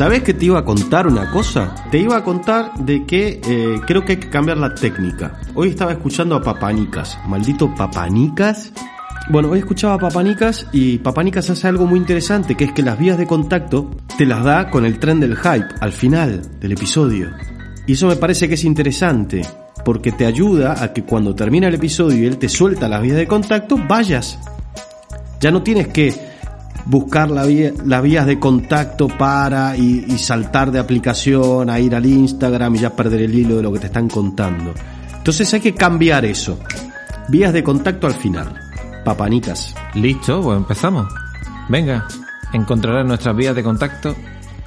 ¿Sabés que te iba a contar una cosa? Te iba a contar de que eh, creo que hay que cambiar la técnica. Hoy estaba escuchando a Papanicas, maldito Papanicas. Bueno, hoy escuchaba a Papanicas y Papanicas hace algo muy interesante, que es que las vías de contacto te las da con el tren del hype al final del episodio. Y eso me parece que es interesante, porque te ayuda a que cuando termina el episodio y él te suelta las vías de contacto, vayas. Ya no tienes que buscar la vía- las vías de contacto para y, y saltar de aplicación a ir al Instagram y ya perder el hilo de lo que te están contando. Entonces hay que cambiar eso. Vías de contacto al final. Papanitas. Listo, pues empezamos. Venga, encontrarás nuestras vías de contacto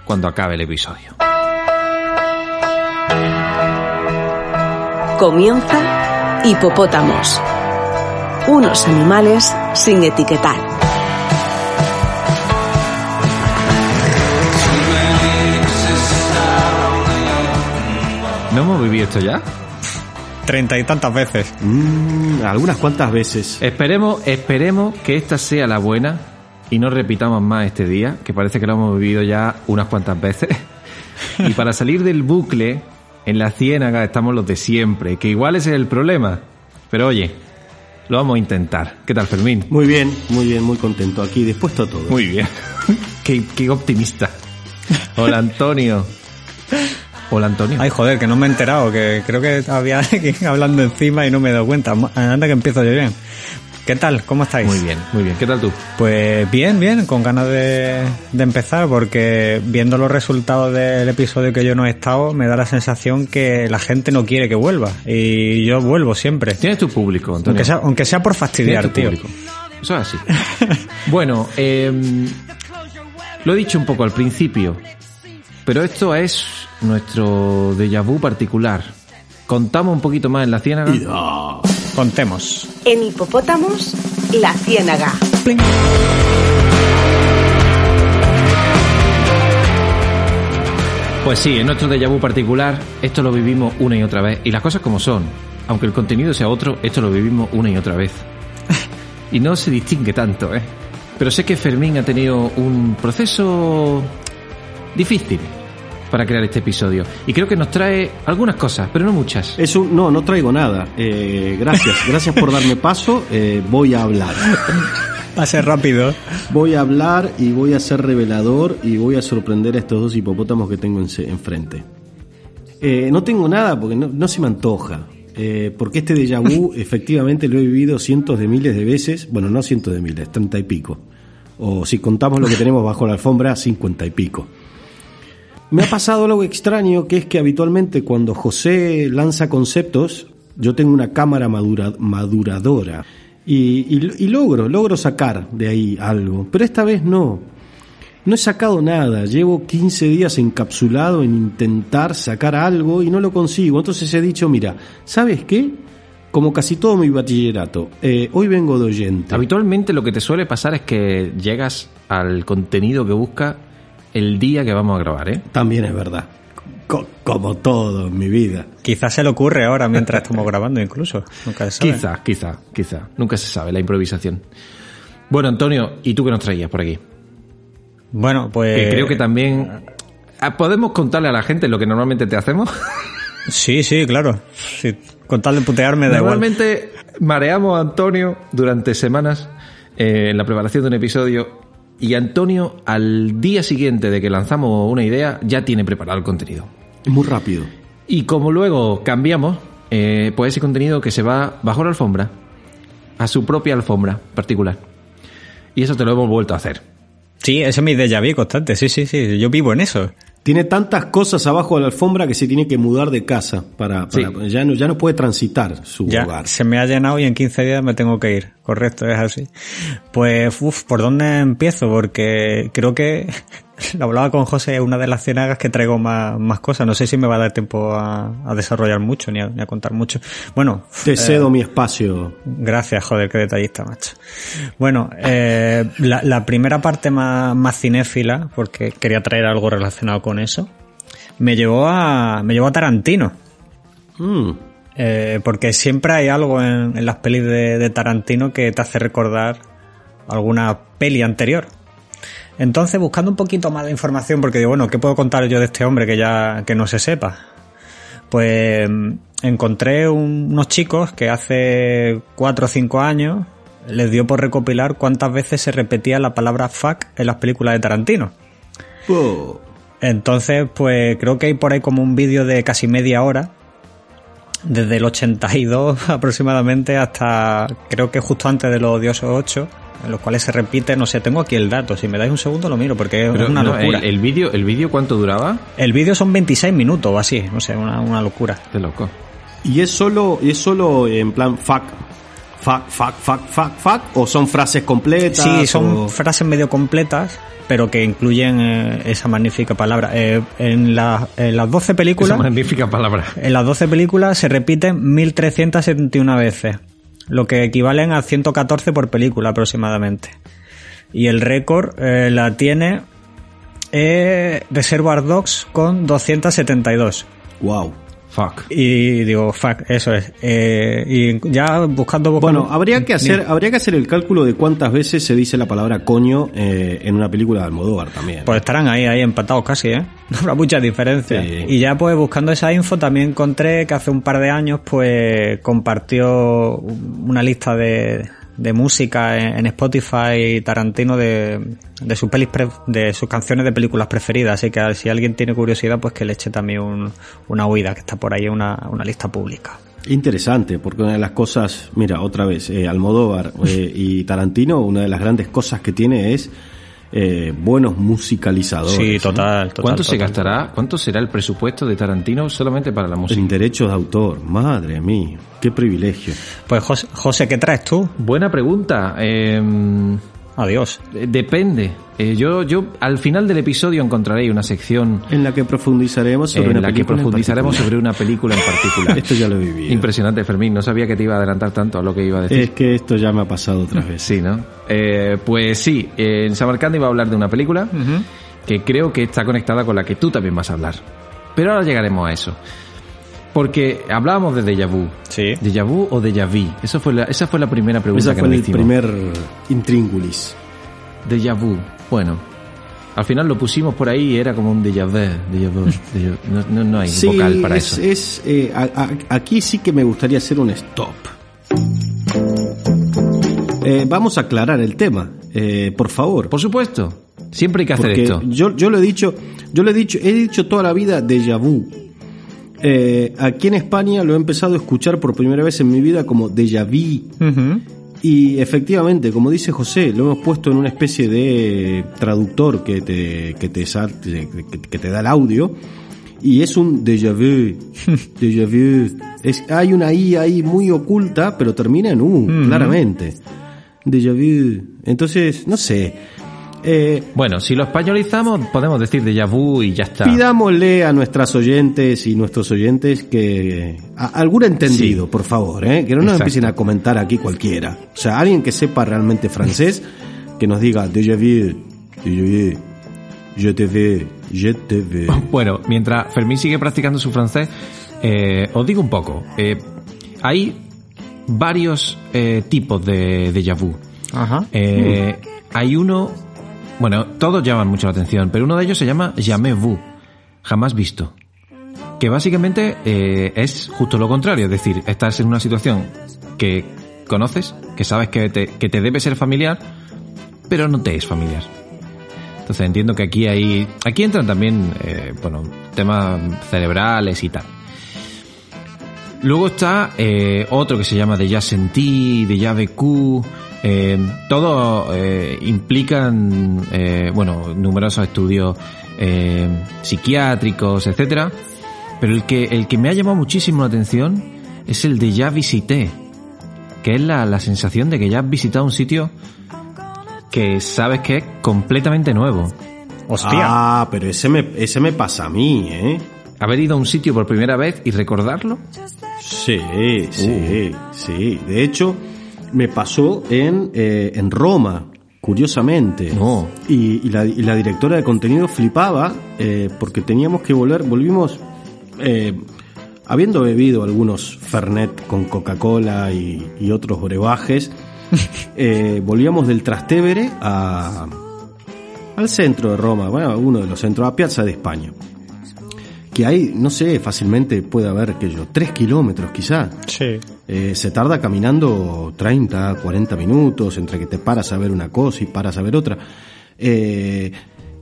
cuando acabe el episodio. Comienza Hipopótamos. Unos animales sin etiquetar. Hemos vivido esto ya? Treinta y tantas veces. Mm, algunas cuantas veces. Esperemos, esperemos que esta sea la buena y no repitamos más este día, que parece que lo hemos vivido ya unas cuantas veces. Y para salir del bucle, en la ciénaga estamos los de siempre, que igual ese es el problema. Pero oye, lo vamos a intentar. ¿Qué tal, Fermín? Muy bien, muy bien, muy contento. Aquí dispuesto a todo. Muy bien. qué, qué optimista. Hola, Antonio. Hola, Antonio. Ay, joder, que no me he enterado, que creo que había alguien hablando encima y no me he dado cuenta. Anda que empiezo yo bien. ¿Qué tal? ¿Cómo estáis? Muy bien, muy bien. ¿Qué tal tú? Pues bien, bien, con ganas de, de empezar porque viendo los resultados del episodio que yo no he estado, me da la sensación que la gente no quiere que vuelva. Y yo vuelvo siempre. Tienes tu público, Antonio. Aunque sea, aunque sea por fastidiar, tu tío. público. Eso es así. bueno, em, lo he dicho un poco al principio, pero esto es nuestro déjà vu particular. Contamos un poquito más en la ciénaga. Contemos. En Hipopótamos, la ciénaga. Pues sí, en nuestro déjà vu particular, esto lo vivimos una y otra vez. Y las cosas como son. Aunque el contenido sea otro, esto lo vivimos una y otra vez. Y no se distingue tanto, ¿eh? Pero sé que Fermín ha tenido un proceso difícil para crear este episodio. Y creo que nos trae algunas cosas, pero no muchas. Eso, no, no traigo nada. Eh, gracias, gracias por darme paso. Eh, voy a hablar. Va a ser rápido. Voy a hablar y voy a ser revelador y voy a sorprender a estos dos hipopótamos que tengo en- enfrente. Eh, no tengo nada porque no, no se me antoja. Eh, porque este déjà vu efectivamente lo he vivido cientos de miles de veces. Bueno, no cientos de miles, treinta y pico. O si contamos lo que tenemos bajo la alfombra, cincuenta y pico. Me ha pasado algo extraño que es que habitualmente cuando José lanza conceptos, yo tengo una cámara madura- maduradora y, logro, logro sacar de ahí algo, pero esta vez no. No he sacado nada, llevo 15 días encapsulado en intentar sacar algo y no lo consigo. Entonces he dicho, mira, ¿sabes qué? Como casi todo mi bachillerato, eh, hoy vengo de oyente. Habitualmente lo que te suele pasar es que llegas al contenido que buscas el día que vamos a grabar, ¿eh? También es verdad. Co- como todo en mi vida. Quizás se le ocurre ahora mientras estamos grabando incluso. Nunca se sabe. Quizá, quizá, quizá. Nunca se sabe, la improvisación. Bueno, Antonio, ¿y tú qué nos traías por aquí? Bueno, pues... Que creo que también... Ah, ¿Podemos contarle a la gente lo que normalmente te hacemos? Sí, sí, claro. Sí, con tal de putearme da igual. Normalmente mareamos a Antonio durante semanas eh, en la preparación de un episodio y Antonio al día siguiente de que lanzamos una idea ya tiene preparado el contenido. Muy rápido. Y como luego cambiamos, eh, pues ese contenido que se va bajo la alfombra, a su propia alfombra particular. Y eso te lo hemos vuelto a hacer. Sí, ese es mi déjà vu constante. Sí, sí, sí. Yo vivo en eso. Tiene tantas cosas abajo de la alfombra que se tiene que mudar de casa para, para- Sí. ya no ya no puede transitar su Ya hogar. se me ha llenado y en 15 días me tengo que ir. Correcto, es así. Pues, uff, ¿por dónde empiezo? Porque creo que lo hablaba con José, es una de las cienagas que traigo más, más cosas. No sé si me va a dar tiempo a, a desarrollar mucho ni a, ni a contar mucho. Bueno, Te cedo mi espacio. Gracias, joder, qué detallista, macho. Bueno, eh, la, la primera parte más, más cinéfila, porque quería traer algo relacionado con eso, me llevó a, me llevó a Tarantino. Mm. Eh, porque siempre hay algo en, en las pelis de, de Tarantino que te hace recordar alguna peli anterior. Entonces, buscando un poquito más de información, porque digo, bueno, ¿qué puedo contar yo de este hombre que ya que no se sepa? Pues mm, encontré un- unos chicos que hace cuatro o cinco años les dio por recopilar cuántas veces se repetía la palabra fuck en las películas de Tarantino. Oh. Entonces, pues creo que hay por ahí como un vídeo de casi media hora, desde el 82 aproximadamente hasta creo que justo antes de los odiosos 8, en los cuales se repite, no sé, tengo aquí el dato, si me dais un segundo lo miro porque Pero es una no, locura. el, el vídeo, ¿el vídeo cuánto duraba? El vídeo son 26 minutos o así, no sé, una, una locura. De loco. ¿Y es solo, es solo en plan fuck, fuck, fuck, fuck, fuck, fuck? ¿O son frases completas? Sí, son o- frases medio completas, pero que incluyen eh, esa magnífica palabra. Eh, en, la- en las 12 Esa películas... magnífica palabra. En las 12 películas se repiten 1371 veces, lo que equivalen a 114 por película aproximadamente. Y el récord eh, la tiene eh, Reservoir Dogs con 272. Wow. Fuck. Y digo, fuck, eso es. Eh, y ya buscando, buscando- Bueno, habría que hacer, habría que hacer el cálculo de cuántas veces se dice la palabra coño eh, en una película de Almodóvar también. Pues estarán ahí, ahí empatados casi, ¿eh? No habrá mucha diferencia. Sí. Y ya pues buscando esa info también encontré que hace un par de años pues compartió una lista de, de música en, en Spotify Tarantino de, de sus pelis pre- de sus canciones de películas preferidas. Así que si alguien tiene curiosidad pues que le eche también un- una huida, que está por ahí una, una lista pública. Interesante, porque una de las cosas, mira, otra vez, eh, Almodóvar eh, y Tarantino, una de las grandes cosas que tiene es eh, buenos musicalizadores. Sí, total. total, ¿Cuánto se total. gastará? ¿Cuánto será el presupuesto de Tarantino solamente para la música? En derechos de autor, madre mía, qué privilegio. Pues José, José, ¿qué traes tú? Buena pregunta. Eh, Adiós. depende. Eh, yo, yo al final del episodio encontraré una sección En la que profundizaremos sobre en una la que película en profundizaremos particular. sobre una película en particular. Esto ya lo he vivido. Impresionante, Fermín. No sabía que te iba a adelantar tanto a lo que iba a decir. Es que esto ya me ha pasado otras veces. Sí, ¿no? Eh, pues sí, eh, en Samarcanda iba a hablar de una película que creo que está conectada con la que tú también vas a hablar. Pero ahora llegaremos a eso. Porque hablábamos de déjà vu. Sí. ¿Déjà vu o déjà vu? Eso fue la, esa fue la primera pregunta Esa que fue nos el hicimos. primer intríngulis. Déjà vu. Bueno. Al final lo pusimos por ahí y era como un déjà vu. déjà vu, déjà- no, no, no hay Sí, vocal para es, eso. es, eh, a- a- aquí sí que me gustaría hacer un stop. Eh, vamos a aclarar el tema, eh, por favor. Por supuesto. Siempre hay que hacer Porque esto. yo, yo lo he dicho, yo lo he dicho, he dicho toda la vida déjà vu. Eh, aquí en España lo he empezado a escuchar por primera vez en mi vida como déjà vu. Ujú. Y efectivamente, como dice José, lo hemos puesto en una especie de traductor que te, que te, que, te da el audio. Y es un déjà vu. déjà vu. Es, hay una I ahí muy oculta, pero termina en U, claramente. Déjà vu. Entonces, no sé. Eh, Bueno, si lo españolizamos, podemos decir déjà vu y ya está. Pidámosle a nuestras oyentes y nuestros oyentes que a- algún entendido, por favor, ¿eh? que no nos Exacto. empiecen a comentar aquí cualquiera. O sea, alguien que sepa realmente francés, que nos diga déjà vu, déjà vu, je te veux, je te veux. Bueno, mientras Fermín sigue practicando su francés, eh, os digo un poco. Eh, hay varios eh, tipos de déjà vu. Ajá. Eh, Hay uno, bueno, todos llaman mucho la atención, pero uno de ellos se llama jamais vu, jamás visto. Que básicamente eh, es justo lo contrario, es decir, estás en una situación que conoces, que sabes que te, que te debe ser familiar, pero no te es familiar. Entonces entiendo que aquí hay, aquí entran también, eh, bueno, temas cerebrales y tal. Luego está eh, otro que se llama Déjà Senti, Déjà Vécu. Eh, todos eh, implican, eh, bueno, numerosos estudios eh, psiquiátricos, etcétera. Pero el que, el que me ha llamado muchísimo la atención es el de ya visité, que es la, la sensación de que ya has visitado un sitio que sabes que es completamente nuevo. Hostia. Ah, pero ese me, ese me pasa a mí, ¿eh? Haber ido a un sitio por primera vez y recordarlo. Sí, sí, sí. De hecho, me pasó en, eh, en Roma, curiosamente. No. Y, y la, y la directora de contenido flipaba eh, porque teníamos que volver, volvimos, eh, habiendo bebido algunos Fernet con Coca-Cola y, y otros brebajes, eh, volvíamos del Trastevere a, al centro de Roma, bueno, uno de los centros, a Piazza de España. Que hay, no sé, fácilmente puede haber, que yo, tres kilómetros quizá. Sí. Eh, se tarda caminando 30, 40 minutos entre que te paras a ver una cosa y paras a ver otra. Eh,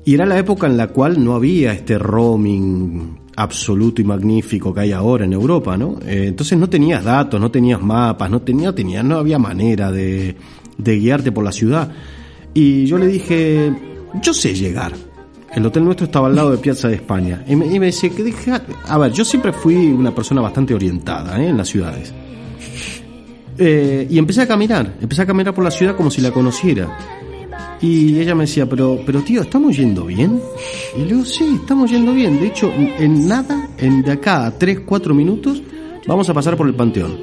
y era la época en la cual no había este roaming absoluto y magnífico que hay ahora en Europa, ¿no? Eh, entonces no tenías datos, no tenías mapas, no tenía, tenía, no había manera de, de guiarte por la ciudad. Y yo le dije, yo sé llegar. El hotel nuestro estaba al lado de Piazza de España. Y me, y me decía que dije, a ver, yo siempre fui una persona bastante orientada ¿eh? en las ciudades. Eh, y empecé a caminar, empecé a caminar por la ciudad como si la conociera. Y ella me decía, pero, pero tío, ¿estamos yendo bien? Y le digo, sí, estamos yendo bien. De hecho, en nada, en de acá a 3, 4 minutos, vamos a pasar por el Panteón.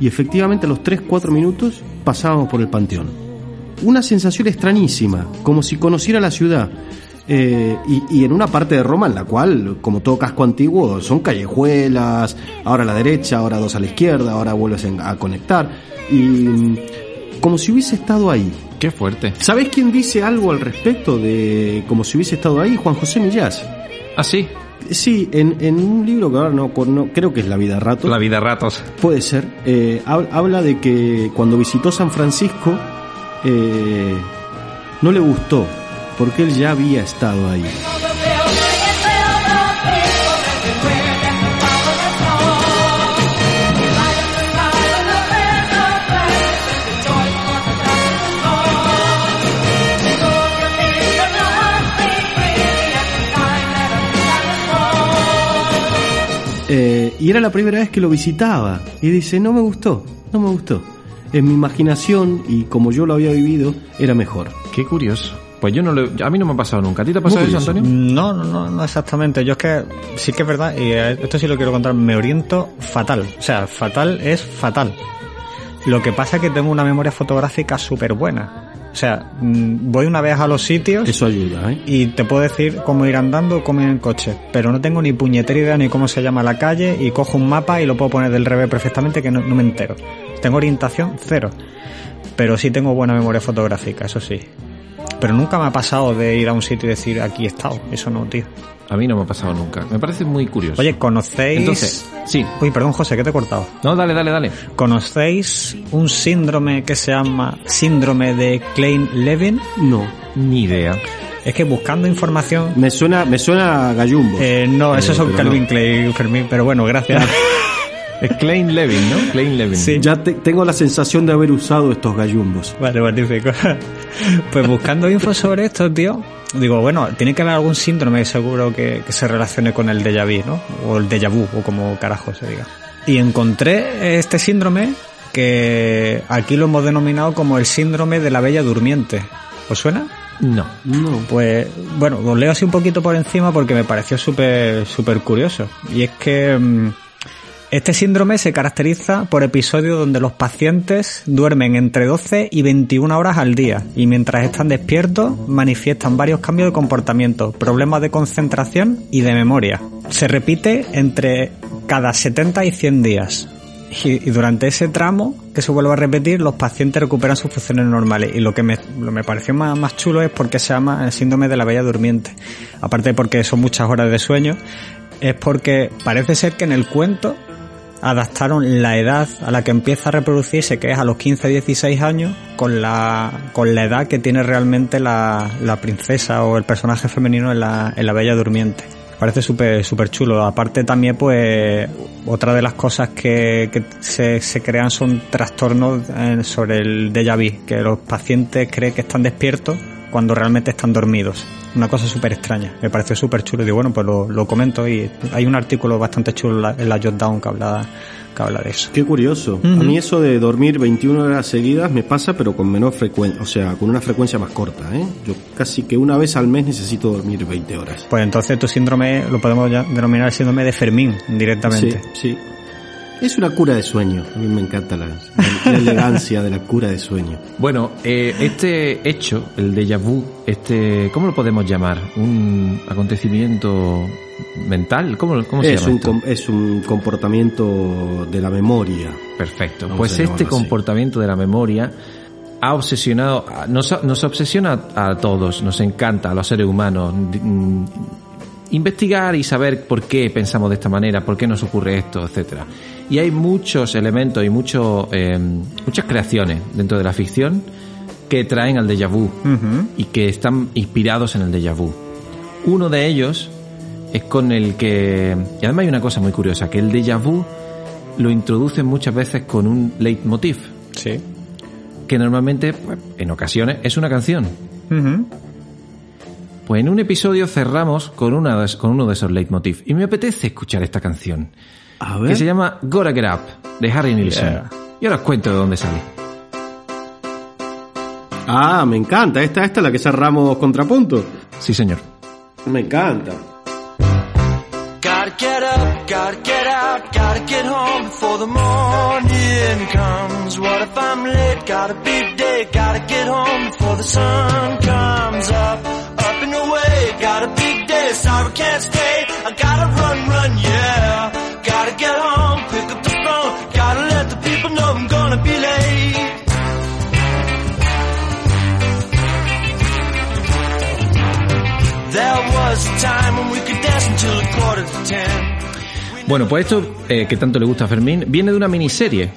Y efectivamente a los 3, 4 minutos pasábamos por el Panteón. Una sensación extrañísima, como si conociera la ciudad. Eh, y, y en una parte de Roma en la cual, como todo casco antiguo, son callejuelas, ahora a la derecha, ahora dos a la izquierda, ahora vuelves a conectar. Y mm, como si hubiese estado ahí. Qué fuerte. ¿Sabés quién dice algo al respecto de como si hubiese estado ahí? Juan José Millás. Ah, sí. Sí, en, en un libro que ahora no, no- creo que es La vida a rato. La vida ratos. Puede ser. eh, hab- habla de que cuando visitó San Francisco eh, no le gustó porque él ya había estado ahí. Eh, y era la primera vez que lo visitaba. Y dice, no me gustó, no me gustó. En mi imaginación y como yo lo había vivido, era mejor. Qué curioso. Pues yo no lo, a mí no me ha pasado nunca. ¿A ti te ha pasado eso. Antonio? No, no, no, no exactamente. Yo es que sí que es verdad, y eh, esto sí lo quiero contar, me oriento fatal. O sea, fatal es fatal. Lo que pasa es que tengo una memoria fotográfica súper buena. O sea, mm, voy una vez a los sitios Eso ayuda, ¿eh? y te puedo decir cómo ir andando o cómo ir en coche. Pero no tengo ni puñetera idea ni cómo se llama la calle y cojo un mapa y lo puedo poner del revés perfectamente que no, no me entero. Tengo orientación cero. Pero sí tengo buena memoria fotográfica, eso sí. Pero nunca me ha pasado de ir a un sitio y decir aquí he estado. Eso no, tío. A mí no me ha pasado nunca. Me parece muy curioso. Oye, ¿conocéis...? Entonces, sí. Uy, perdón, José, que te he cortado. No, dale, dale, dale. ¿Conocéis un síndrome que se llama síndrome de Klein-Levin? No. Ni idea. Es que buscando información... Me suena, me suena a gallumbo. Eh, no, esos son Calvin no. Klein, Fermín, pero bueno, gracias. Es Klein Levin, ¿no? Klein Levin. Sí. Ya te- tengo la sensación de haber usado estos gallumbos. Vale, magnífico. Pues buscando info sobre esto, tío, digo, bueno, tiene que haber algún síndrome seguro que, que se relacione con el déjà vu, ¿no? O el déjà vu, o como carajo se diga. Y encontré este síndrome que aquí lo hemos denominado como el síndrome de la bella durmiente. ¿Os suena? No. No. Pues bueno, os leo así un poquito por encima porque me pareció súper súper curioso. Y es que mm, este síndrome se caracteriza por episodios donde los pacientes duermen entre 12 y 21 horas al día y mientras están despiertos manifiestan varios cambios de comportamiento, problemas de concentración y de memoria. Se repite entre cada 70 y 100 días. Y, durante ese tramo que se vuelve a repetir, los pacientes recuperan sus funciones normales. Y lo que me, lo me pareció más, más chulo es porque se llama el síndrome de la bella durmiente. Aparte porque son muchas horas de sueño, es porque parece ser que en el cuento adaptaron la edad a la que empieza a reproducirse, que es a los 15-16 años, con la, con la edad que tiene realmente la, la princesa o el personaje femenino en la, en la Bella Durmiente. Parece súper súper chulo. Aparte también, pues, otra de las cosas que, que se, se crean son trastornos eh, sobre el déjà vu, que los pacientes creen que están despiertos, cuando realmente están dormidos. Una cosa súper extraña. Me pareció súper chulo y digo, bueno, pues lo, lo comento y hay un artículo bastante chulo en la, Jotdown que habla, que habla de eso. Qué curioso. A mí eso de dormir 21 horas seguidas me pasa, pero con menor frecuencia, o sea, con una frecuencia más corta. ¿eh? Yo casi que una vez al mes necesito dormir 20 horas. Pues entonces tu síndrome lo podemos ya denominar el síndrome de Fermín directamente. Sí, sí. Es una cura de sueño. A mí me encanta la, la elegancia de la cura de sueño. Bueno, eh, este hecho, el déjà vu, este, ¿cómo lo podemos llamar? ¿Un acontecimiento mental? ¿Cómo, cómo se Es llama un, esto? es un comportamiento de la memoria. Perfecto. Vamos Pues este así. comportamiento de la memoria ha obsesionado, nos, nos obsesiona a todos, nos encanta a los seres humanos investigar y saber por qué pensamos de esta manera, por qué nos ocurre esto, etcétera. Y hay muchos elementos y muchos, eh, muchas creaciones dentro de la ficción que traen al déjà vu y que están inspirados en el déjà vu. Uno de ellos es con el que... Y además hay una cosa muy curiosa, que el déjà vu lo introducen muchas veces con un leitmotiv, Sí. que normalmente, pues, en ocasiones, es una canción. Pues en un episodio cerramos con, una de- con uno de esos leitmotiv y me apetece escuchar esta canción, A que ver. se llama Gotta Get Up, de Harry Nilsson. Yeah. Y ahora os cuento de dónde sale. Ah, me encanta. Esta, esta es la que cerramos contrapunto. Sí, señor. Me encanta. Gotta get up, gotta get out, gotta get home before the morning comes. What if I'm late? Got a big day, gotta get home before the sun comes up. Up and away, got a big day, sorry can't stay. I gotta run, run, yeah. Gotta get home, pick up the phone, gotta let the people know I'm gonna be late. There was a time when we could dance until a quarter to ten. Bueno, pues esto eh, que tanto le gusta a Fermín viene de una miniserie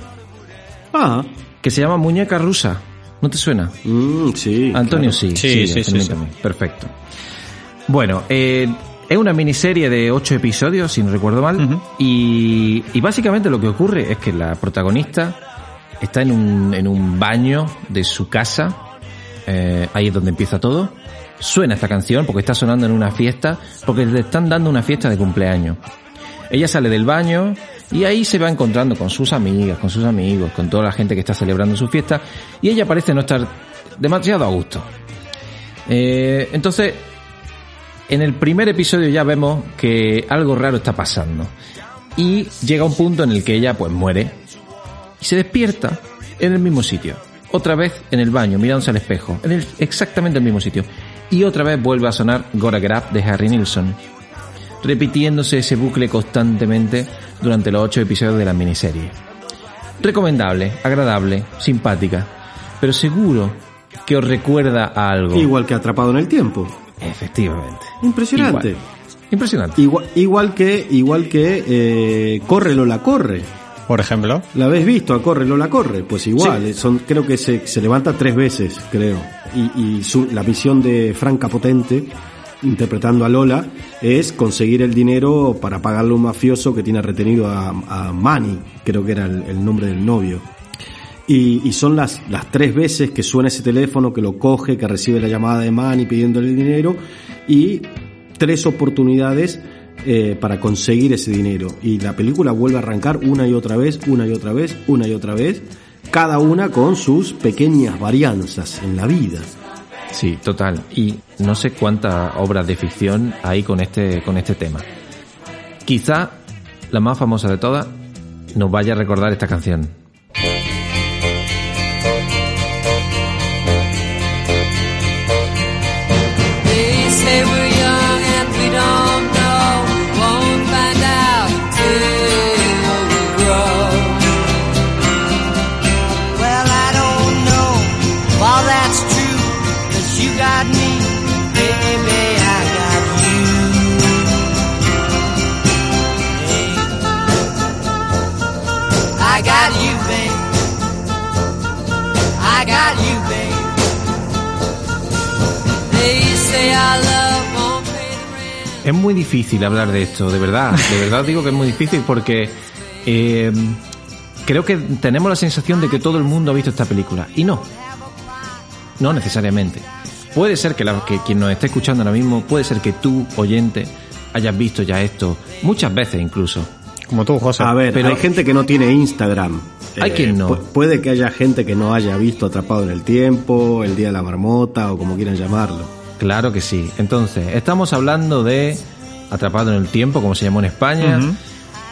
Ah, que se llama Muñeca Rusa. ¿No te suena? mm, sí. Antonio claro. sí, Sí, sí, sí. Perfecto. Bueno, eh, es una miniserie de ocho episodios, si no recuerdo mal, y, y básicamente lo que ocurre es que la protagonista está en un, en un baño de su casa, eh, ahí es donde empieza todo, suena esta canción porque está sonando en una fiesta, porque le están dando una fiesta de cumpleaños. Ella sale del baño y ahí se va encontrando con sus amigas, con sus amigos, con toda la gente que está celebrando su fiesta y ella parece no estar demasiado a gusto. Eh, entonces, en el primer episodio ya vemos que algo raro está pasando y llega un punto en el que ella pues muere y se despierta en el mismo sitio. Otra vez en el baño, mirándose al espejo, en el, exactamente el mismo sitio. Y otra vez vuelve a sonar Get Up de Harry Nilsson, repitiéndose ese bucle constantemente durante los ocho episodios de la miniserie. Recomendable, agradable, simpática, pero seguro que os recuerda a algo. Igual que atrapado en el tiempo. Efectivamente. Impresionante. Igual. Impresionante. Igual, igual que, igual que eh, Corre Lola Corre. Por ejemplo. ¿La habéis visto a Corre Lola Corre? Pues igual, eh, son, creo que se, se levanta tres veces, creo. Y, y su, la misión de Franca Potente, interpretando a Lola, es conseguir el dinero para pagarle a un mafioso que tiene retenido a, Manny, creo que era el, nombre del novio. Y, son las, las tres veces que suena ese teléfono, que lo coge, que recibe la llamada de Manny pidiéndole dinero, y tres oportunidades eh, para conseguir ese dinero. Y la película vuelve a arrancar una y otra vez, una y otra vez, una y otra vez, cada una con sus pequeñas varianzas en la vida. Sí, total. Y no sé cuántas obras de ficción hay con este, con este tema. Quizá la más famosa de todas nos vaya a recordar esta canción. Es muy difícil hablar de esto, de verdad. De verdad os digo que es muy difícil porque eh, creo que tenemos la sensación de que todo el mundo ha visto esta película. Y no. No necesariamente. puede ser que, la- que quien nos esté escuchando ahora mismo, puede ser que tú, oyente, hayas visto ya esto muchas veces incluso. Como tú, José. A ver, Pero- hay gente que no tiene Instagram. Eh, Hay quien no. pu- puede que haya gente que no haya visto Atrapado en el Tiempo, El Día de la Marmota o como quieran llamarlo. Claro que sí. Entonces, estamos hablando de Atrapado en el Tiempo, como se llamó en España,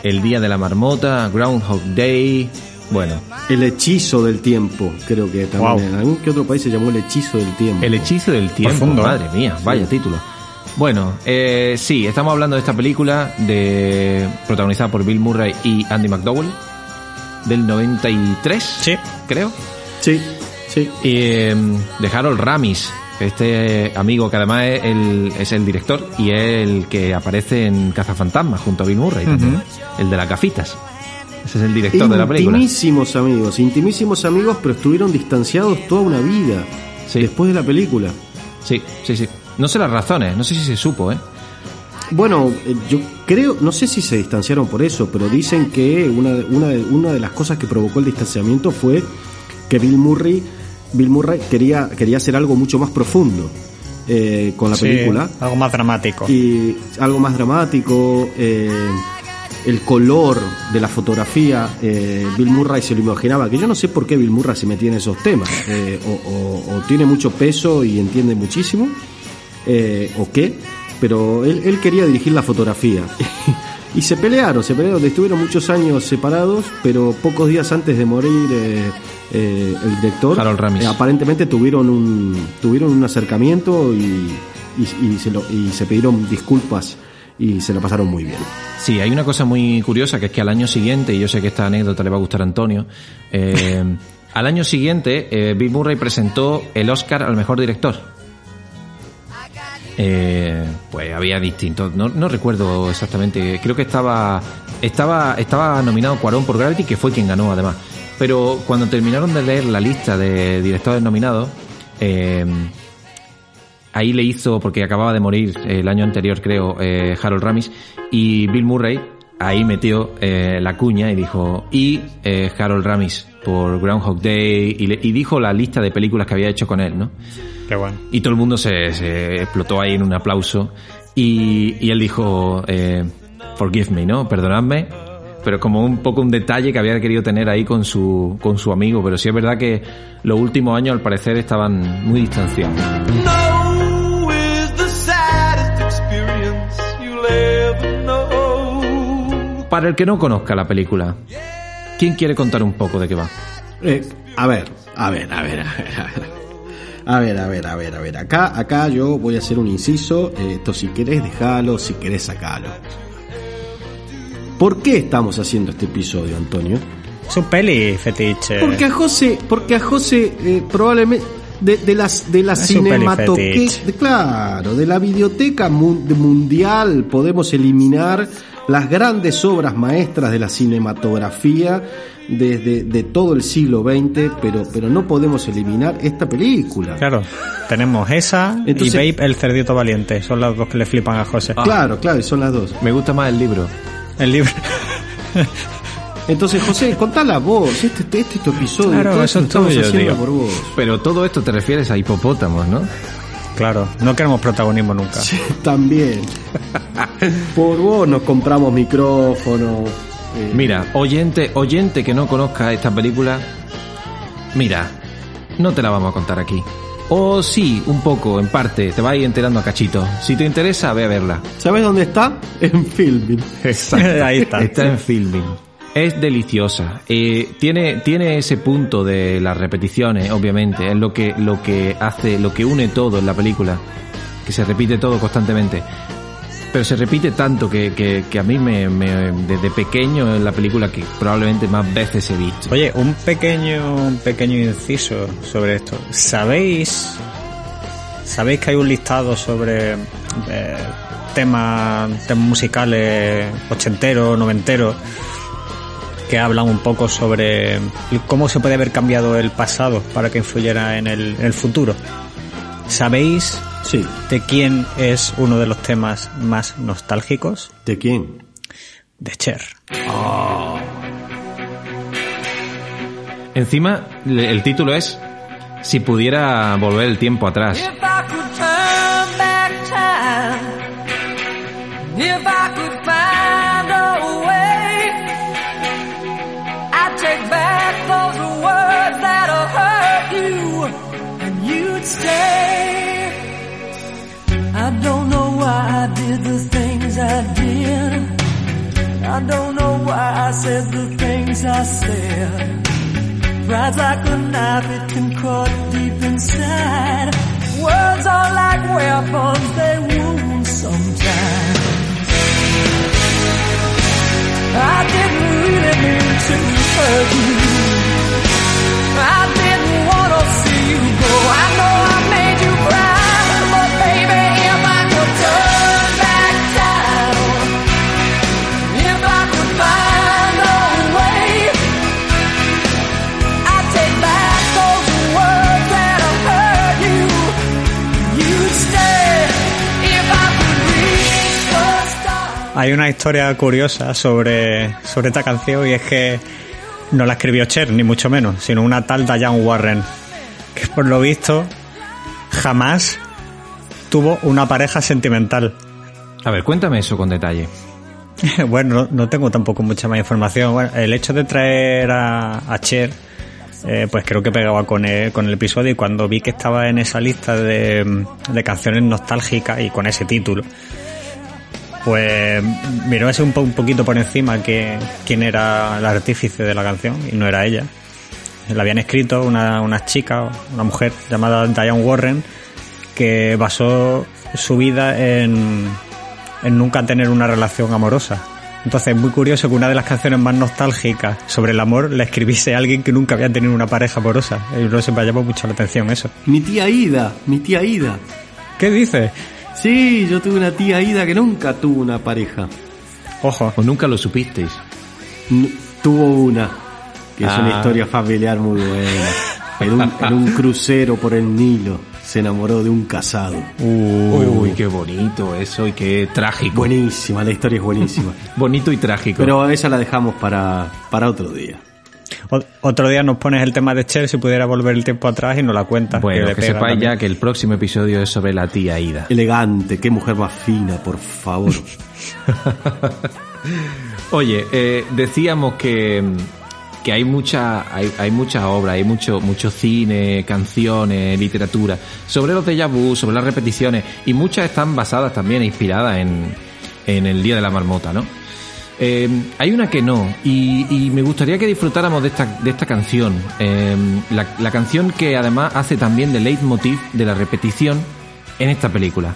El Día de la Marmota, Groundhog Day, bueno, El Hechizo del Tiempo, creo que también. Wow. En algún que otro país se llamó El Hechizo del Tiempo. El hechizo del tiempo, Profundo, ¿eh? madre mía, vaya título. Bueno, eh, sí, estamos hablando de esta película de protagonizada por Bill Murray y Andy McDowell del 93, Sí. creo. Sí, sí. Y, eh, de Harold Ramis, este amigo que además es el, es el director y es el que aparece en Cazafantasmas junto a Bill Murray, también, el de las gafitas. Ese es el director de la película. Intimísimos amigos, intimísimos amigos, pero estuvieron distanciados toda una vida Sí. después de la película. Sí, sí, sí. No sé las razones, no sé si se supo, ¿eh? Bueno, eh, yo creo, no sé si se distanciaron por eso, pero dicen que una, de- una, de, una de las cosas que provocó el distanciamiento fue que Bill Murray, Bill Murray quería, quería hacer algo mucho más profundo eh, con la Sí, película. Algo más dramático. y algo más dramático, eh, el color de la fotografía, eh, Bill Murray se lo imaginaba, que yo no sé por qué Bill Murray se metía en esos temas, eh, o, o- o tiene mucho peso y entiende muchísimo, eh, o qué, pero él, él quería dirigir la fotografía. y se pelearon, se pelearon, estuvieron muchos años separados, pero pocos días antes de morir eh, el director, Harold Ramis. eh, aparentemente tuvieron un, tuvieron un acercamiento y, y, y se lo, y se pidieron disculpas y se la pasaron muy bien. Sí, hay una cosa muy curiosa que es que al año siguiente, y yo sé que esta anécdota le va a gustar a Antonio, eh, al año siguiente eh, Bill Murray presentó el Oscar al mejor director. Eh, pues había distintos, no, no recuerdo exactamente, creo que estaba, estaba, estaba nominado Cuarón por Gravity, que fue quien ganó además. Pero cuando terminaron de leer la lista de directores nominados, eh, ahí le hizo, porque acababa de morir el año anterior, creo, eh, Harold Ramis, y Bill Murray ahí metió eh, la cuña y dijo, y eh, Harold Ramis por Groundhog Day, y, le- y dijo la lista de películas que había hecho con él, ¿no? Qué bueno. Y todo el mundo se, se explotó ahí en un aplauso, y, y él dijo, forgive me, ¿no? Perdonadme. Pero como un poco un detalle que había querido tener ahí con su, con su amigo. Pero sí es verdad que los últimos años al parecer estaban muy distanciados. No is the saddest experience you'll ever know. Para el que no conozca la película, ¿quién quiere contar un poco de qué va? Eh, a ver, a ver, a ver, a ver, a ver. A ver, a ver, a ver, a ver. Acá, acá yo voy a hacer un inciso. Eh, Esto si querés dejalo, si querés sacalo. ¿Por qué estamos haciendo este episodio, Antonio? Su peli fetiche. Porque a José, porque a José eh, probablemente de, de las de la cinematoteca, claro, de la de mundial podemos eliminar las grandes obras maestras de la cinematografía desde de todo el siglo XX, pero pero no podemos eliminar esta película. Claro, tenemos esa Entonces- y Babe el cerdito valiente. Son las dos que le flipan a José. Claro, claro, y son las dos. Me gusta más el libro. El libro. Entonces, José, contala vos, este, este, este episodio, Claro, todo eso es por vos. Pero todo esto te refieres a hipopótamos, ¿no? Claro, no queremos protagonismo nunca. También. Por vos nos compramos micrófonos. eh, Mira, oyente, oyente que no conozca esta película, mira, no te la vamos a contar aquí. O sí, un poco, en parte, te vas a ir enterando a cachito. Si te interesa, ve a verla. ¿Sabes dónde está? En Filming. Ahí está. Está en filming. Es deliciosa. Eh, tiene, tiene ese punto de las repeticiones, obviamente. Es lo que, lo que hace, lo que une todo en la película. Que se repite todo constantemente. Pero se repite tanto que, que, a mí me, desde pequeño en la película que probablemente más veces he visto. Oye, un pequeño, un pequeño inciso sobre esto. ¿Sabéis? ¿Sabéis que hay un listado sobre eh, temas, temas musicales ochenteros, noventeros, que hablan un poco sobre cómo se puede haber cambiado el pasado para que influyera en el futuro? ¿Sabéis sí. de quién es uno de los temas más nostálgicos? ¿De quién? De Cher. Oh. Encima, el título es Si pudiera volver el tiempo atrás. You'd stay. I don't know why I did the things I did. I don't know why I said the things I said. Pride's like a knife, it can cut deep inside. Words are like weapons, they wound sometimes. I didn't really mean to hurt you. Hay una historia curiosa sobre, sobre esta canción y es que no la escribió Cher, ni mucho menos, sino una tal Diane Warren, que por lo visto jamás tuvo una pareja sentimental. A ver, cuéntame eso con detalle. bueno, no, no tengo tampoco mucha más información. Bueno, el hecho de traer a, a Cher, eh, pues creo que pegaba con el, con el episodio y cuando vi que estaba en esa lista de, de canciones nostálgicas y con ese título, pues miró ese un, po- un poquito por encima que quién era el artífice de la canción y no era ella. La habían escrito una, una chica, una mujer llamada Diane Warren, que basó su vida en, en nunca tener una relación amorosa. Entonces es muy curioso que una de las canciones más nostálgicas sobre el amor la escribiese alguien que nunca había tenido una pareja amorosa. Y no se me mucho la atención eso. Mi tía Ida, mi tía Ida. ¿Qué dices? Sí, yo tuve una tía Ida que nunca tuvo una pareja. Ojo. ¿O nunca lo supisteis? N- tuvo una, que es Ah. una historia familiar muy buena. En un, en un crucero por el Nilo se enamoró de un casado. Uy, qué bonito eso y qué trágico. Buenísima, la historia es buenísima. Bonito y trágico. Pero esa la dejamos para, para otro día. Otro día nos pones el tema de Cher si pudiera volver el tiempo atrás y nos la cuentas. bueno, que pega sepáis también. ya que el próximo episodio es sobre la tía Ida. Elegante, qué mujer más fina, por favor. Oye, eh, decíamos que, que hay mucha hay, hay mucha obra, hay mucho mucho cine, canciones, literatura sobre los déjà vu, sobre las repeticiones y muchas están basadas también e inspiradas en, en el Día de la Marmota, ¿no? Eh, hay una que no y, y me gustaría que disfrutáramos de esta, de esta canción, Eh, la, la canción que además hace también de leitmotiv de la repetición en esta película.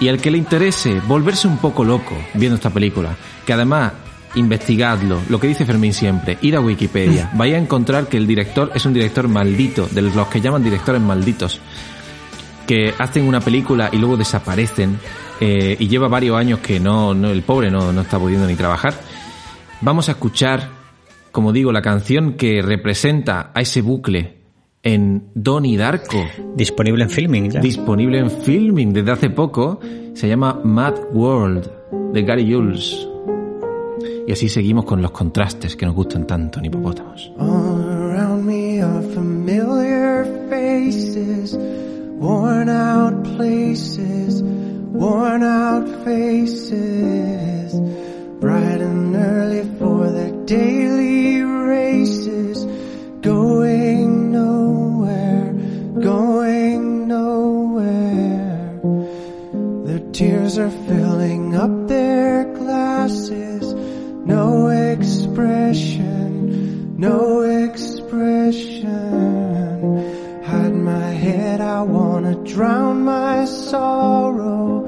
Y al que le interese volverse un poco loco viendo esta película, que además investigadlo, lo que dice Fermín siempre, ir a Wikipedia, vaya a encontrar que el director es un director maldito, de los que llaman directores malditos, que hacen una película y luego desaparecen eh, y lleva varios años que no, no el pobre no, no está pudiendo ni trabajar. Vamos a escuchar, como digo, la canción que representa a ese bucle en Donnie Darko Disponible en filming ya. disponible en filming desde hace poco. Se llama Mad World de Gary Jules. Y así seguimos con los contrastes que nos gustan tanto en hipopótamos. All worn out faces, bright and early for their daily races, going nowhere, going nowhere. Their tears are filling up their glasses. No expression, no expression. Hide my head, I wanna drown my sorrow.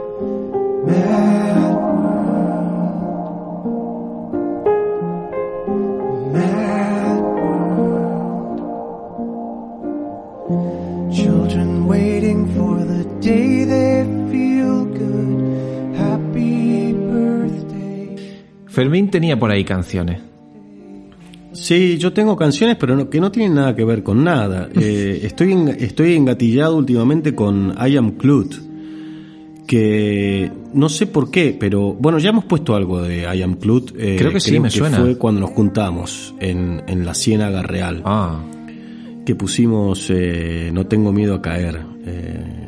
Fermín tenía por ahí canciones. Sí, yo tengo canciones, pero no- que no tienen nada que ver con nada. Eh, estoy, en- estoy engatillado últimamente con I Am Clut, que no sé por qué, pero bueno, ya hemos puesto algo de I Am Clut. eh, Creo que sí, me suena. Fue cuando nos juntamos en, en la Ciénaga Real, Ah, que pusimos eh, No tengo miedo a caer, eh,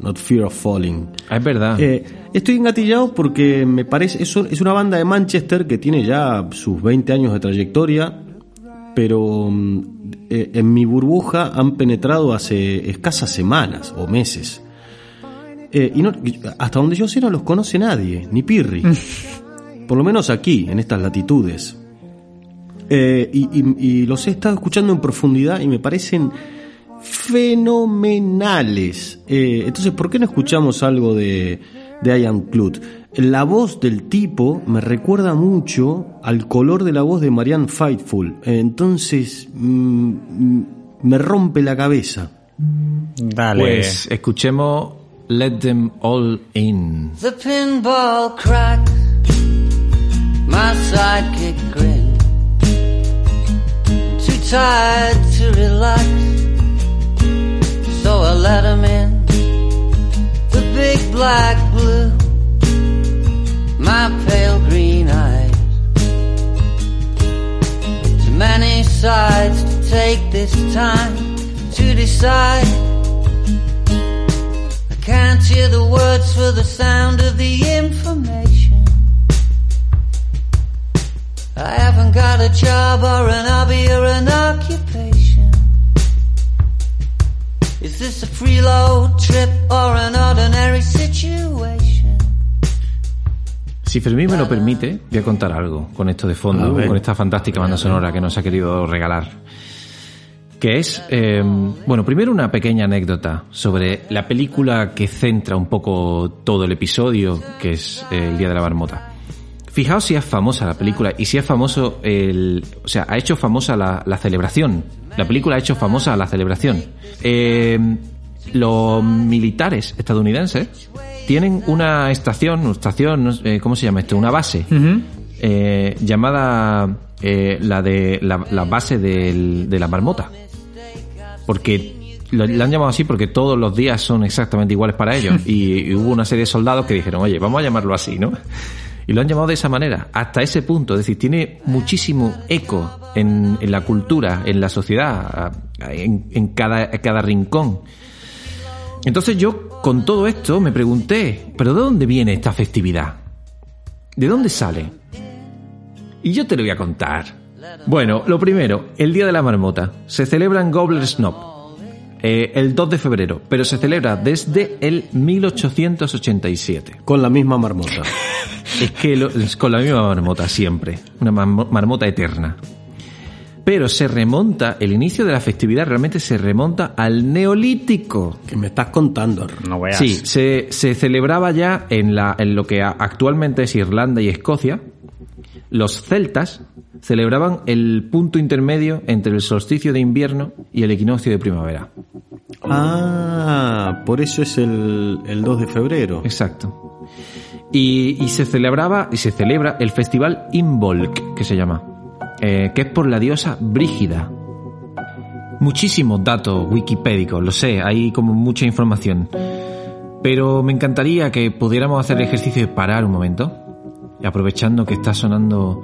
Not Fear of Falling. es verdad. Eh, estoy engatillado porque me parece, es, es una banda de Manchester que tiene ya sus 20 años de trayectoria, pero mm, en mi burbuja han penetrado hace escasas semanas o meses. Eh, y no, hasta donde yo sé no los conoce nadie, ni Pirri. Por lo menos aquí, en estas latitudes. Eh, y, y- y los he estado escuchando en profundidad y me parecen fenomenales. Eh, entonces, ¿por qué no escuchamos algo de, de Ian Clut? La voz del tipo me recuerda mucho al color de la voz de Marianne Faithful. Eh, entonces, mm, mm, me rompe la cabeza. Dale. Pues escuchemos Let Them All In. The pinball cracked. My sidekick grinned. Too tired to relax. So I let him in. The big black blue. My pale green eyes. Too many sides to take this time to decide. I can't hear the words for the sound of the information. I haven't got a job or an hobby or an occupation. Is this a freeload trip or an ordinary situation? Si Fermín me lo permite, voy a contar algo con esto de fondo, con esta fantástica banda sonora que nos ha querido regalar. Que es, eh, bueno, primero una pequeña anécdota sobre la película que centra un poco todo el episodio, que es eh, El Día de la Marmota. Fijaos si es famosa la película y si es famoso el... O sea, ha hecho famosa la, la celebración. La película ha hecho famosa la celebración. Eh, los militares estadounidenses tienen una estación, una estación, ¿cómo se llama esto? Una base eh, llamada eh, la de la, la base del- de la marmota. Porque lo- han llamado así porque todos los días son exactamente iguales para ellos. y, y hubo una serie de soldados que dijeron, oye, vamos a llamarlo así, ¿no? Y lo han llamado de esa manera, hasta ese punto. Es decir, tiene muchísimo eco en, en la cultura, en la sociedad, en, en cada, cada rincón. Entonces yo, con todo esto, me pregunté, ¿pero de dónde viene esta festividad? ¿De dónde sale? Y yo te lo voy a contar. Bueno, lo primero, el Día de la Marmota. Se celebra en Gobbler's Knob eh, el 2 de febrero, pero se celebra desde el 1887. Con la misma marmota. Es que lo- es con la misma marmota siempre, una marmo- marmota eterna. Pero se remonta, el inicio de la festividad realmente se remonta al neolítico. que me estás contando. No veas. Sí, se, se celebraba ya en, la, en lo que actualmente es Irlanda y Escocia. Los celtas celebraban el punto intermedio entre el solsticio de invierno y el equinoccio de primavera. Ah, por eso es el, el 2 de febrero. Exacto. Y, y se celebraba y se celebra el festival Imbolc, que se llama, eh, que es por la diosa Brígida. Muchísimos datos wikipédicos, lo sé, hay como mucha información. Pero me encantaría que pudiéramos hacer el ejercicio de parar un momento, aprovechando que está sonando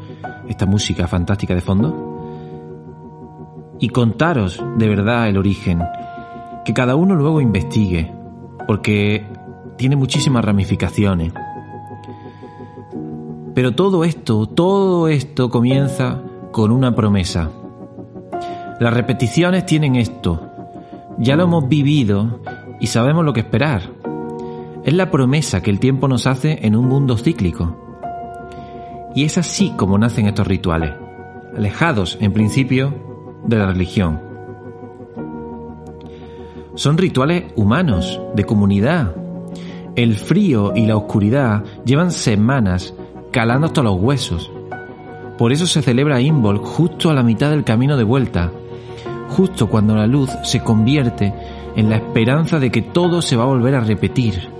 esta música fantástica de fondo, y contaros de verdad el origen, que cada uno luego investigue, porque tiene muchísimas ramificaciones. Pero todo esto, todo esto comienza con una promesa. Las repeticiones tienen esto. Ya lo hemos vivido y sabemos lo que esperar. Es la promesa que el tiempo nos hace en un mundo cíclico. Y es así como nacen estos rituales, alejados en principio de la religión. Son rituales humanos, de comunidad. El frío y la oscuridad llevan semanas calando hasta los huesos. Por eso se celebra Imbolc justo a la mitad del camino de vuelta, justo cuando la luz se convierte en la esperanza de que todo se va a volver a repetir.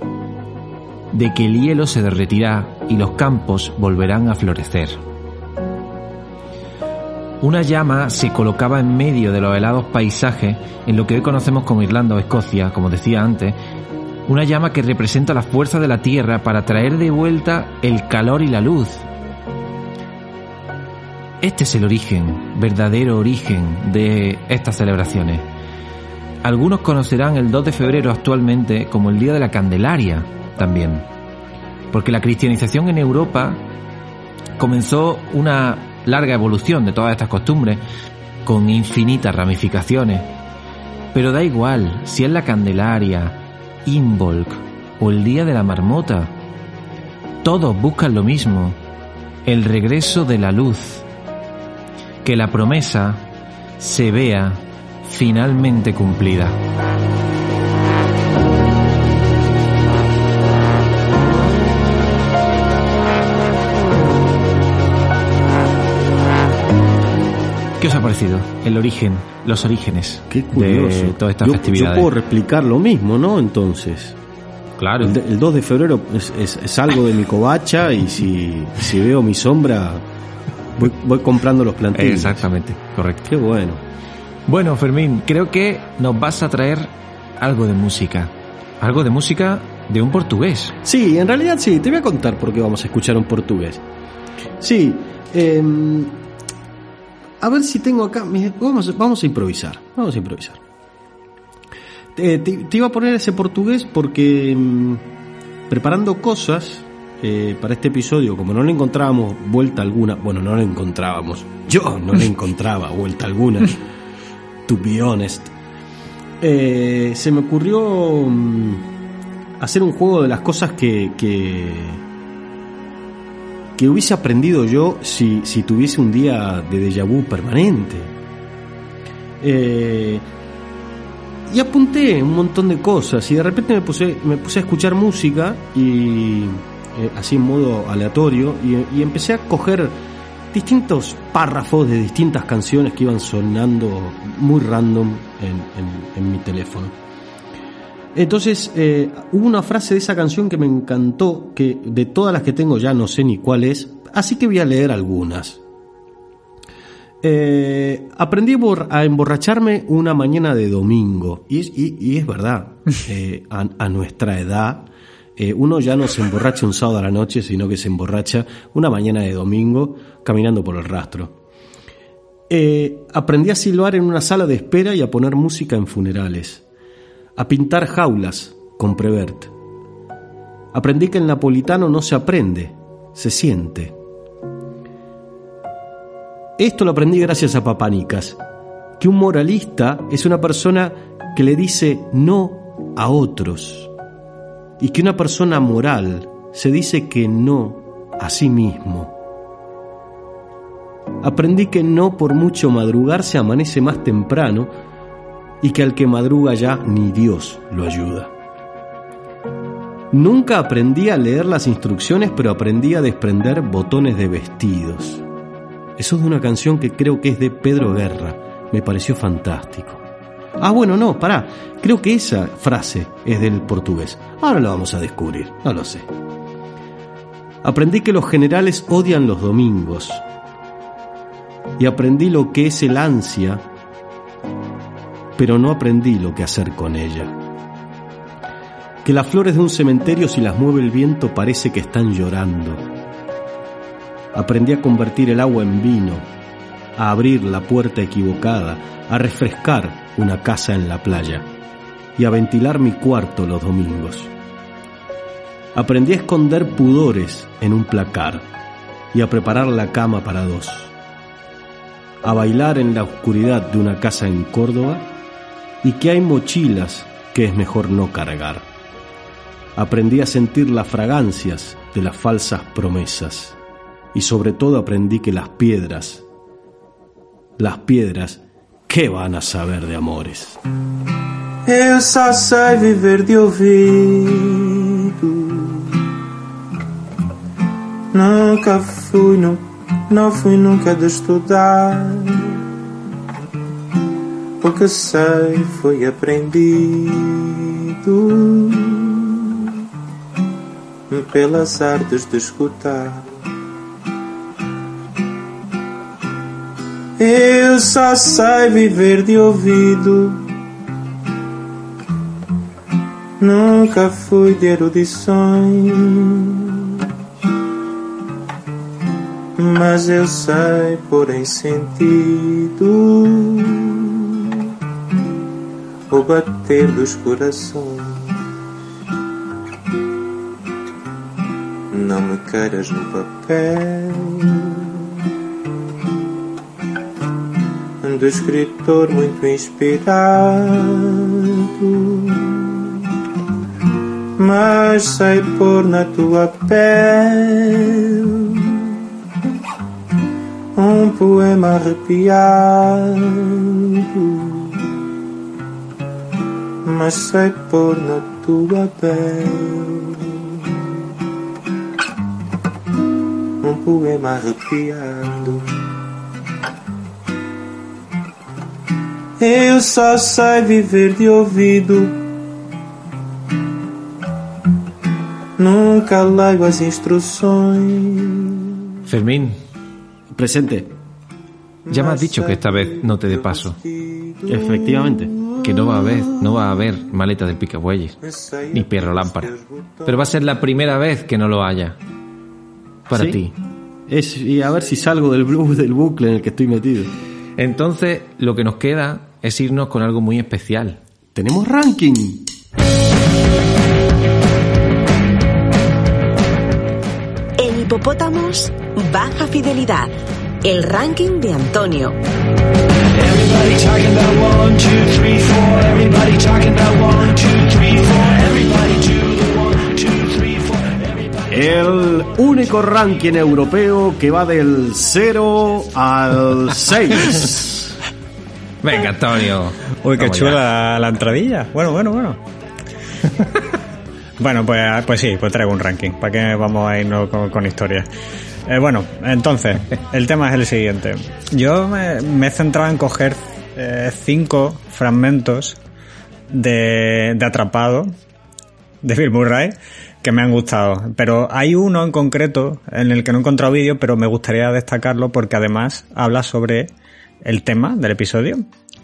De que el hielo se derretirá y los campos volverán a florecer. Una llama se colocaba en medio de los helados paisajes en lo que hoy conocemos como Irlanda o Escocia, como decía antes, una llama que representa la fuerza de la tierra para traer de vuelta el calor y la luz. Este es el origen, verdadero origen de estas celebraciones. Algunos conocerán el 2 de febrero actualmente como el Día de la Candelaria también, porque la cristianización en Europa comenzó una larga evolución de todas estas costumbres con infinitas ramificaciones. Pero da igual si es la Candelaria, Involk o el Día de la Marmota. Todos buscan lo mismo, el regreso de la luz. Que la promesa se vea finalmente cumplida. ¿Qué os ha parecido el origen, los orígenes Qué curioso. de todas estas yo, festividades? yo puedo replicar lo mismo, ¿no? Entonces. Claro, El, de- el 2 de febrero es, es- es algo de mi covacha y si, si veo mi sombra, voy, voy comprando los plantillos. exactamente, correcto. Qué bueno. Bueno, Fermín, creo que nos vas a traer algo de música. Algo de música de un portugués. Sí, en realidad sí, te voy a contar por qué vamos a escuchar un portugués. Sí, em, a ver si tengo acá. Vamos, vamos a improvisar. Vamos a improvisar. Te, iba a poner ese portugués porque em, preparando cosas eh, para este episodio, como no le encontrábamos vuelta alguna, bueno, no le encontrábamos, yo no le encontraba vuelta alguna, to be honest, eh, se me ocurrió mm, hacer un juego de las cosas que, que hubiese aprendido yo si, si tuviese un día de déjà vu permanente. Eh, y apunté un montón de cosas y de repente me puse, me puse a escuchar música y eh, así en modo aleatorio y, empecé a coger distintos párrafos de distintas canciones que iban sonando muy random en- en mi teléfono. Entonces, eh, hubo una frase de esa canción que me encantó, que de todas las que tengo ya no sé ni cuál es, así que voy a leer algunas. Eh, aprendí a emborracharme una mañana de domingo, y, es- y- y es verdad, eh, a, a nuestra edad, uno ya no se emborracha un sábado a la noche, sino que se emborracha una mañana de domingo caminando por el rastro. Aprendí a silbar en una sala de espera y a poner música en funerales a pintar jaulas con Prevert. Aprendí que el napolitano no se aprende, se siente. Esto lo aprendí gracias a Papanicas, que un moralista es una persona que le dice no a otros y que una persona moral se dice que no a sí mismo. Aprendí que no por mucho madrugar se amanece más temprano y que al que madruga ya ni Dios lo ayuda. Nunca aprendí a leer las instrucciones, pero aprendí a desprender botones de vestidos. Eso es de una canción que creo que es de Pedro Guerra. Me pareció fantástico. Ah, bueno, no, pará. Creo que esa frase es del portugués. Ahora lo vamos a descubrir, no lo sé. Aprendí que los generales odian los domingos. Y aprendí lo que es el ansia pero no aprendí lo que hacer con ella. Que las flores de un cementerio si las mueve el viento parece que están llorando. Aprendí a convertir el agua en vino, a abrir la puerta equivocada, a refrescar una casa en la playa y a ventilar mi cuarto los domingos. Aprendí a esconder pudores en un placar y a preparar la cama para dos. A bailar en la oscuridad de una casa en Córdoba y que hay mochilas que es mejor no cargar. Aprendí a sentir las fragancias de las falsas promesas y sobre todo aprendí que las piedras, las piedras, ¿qué van a saber de amores? Eu só sei viver de. Nunca fui, nu, não fui nunca de estudar. O que sei foi aprendido. pelas artes de escutar. Eu só sei viver de ouvido. Nunca fui de erudições. Mas eu sei pôr em sentido o bater dos corações. Não me queiras no papel. Do escritor muito inspirado, mas sei pôr na tua pele um poema arrepiado, mas sei pôr na tua pele um poema arrepiado. Eu só sei viver de ouvido. Nunca leio as instruções. Fermín, Presente. ya me has dicho que esta vez no te dé paso. Efectivamente. Que no va a haber, no va a haber maleta del picabueyes, ni perro lámpara. Pero va a ser la primera vez que no lo haya. Para ¿Sí? ti. Es, y a ver si salgo del blues del bucle en el que estoy metido. Entonces, lo que nos queda es irnos con algo muy especial. Tenemos ranking. En Hipopótamos, baja fidelidad. El ranking de Antonio. Everybody talking about one, two, three, four. Everybody talking about one, two, three, four. Everybody do the one, two, three, four. Everybody. El único ranking europeo que va del 0 al 6. Venga, Antonio. Uy, qué chula la entradilla. Bueno, bueno, bueno. bueno, pues, pues sí, pues traigo un ranking. ¿Para qué vamos a irnos con, con historias? Eh, bueno, entonces, el tema es el siguiente. Yo me, he centrado en coger eh, cinco fragmentos de, de Atrapado, de Bill Murray, que me han gustado. Pero hay uno en concreto en el que no he encontrado vídeo, pero me gustaría destacarlo porque además habla sobre el tema del episodio.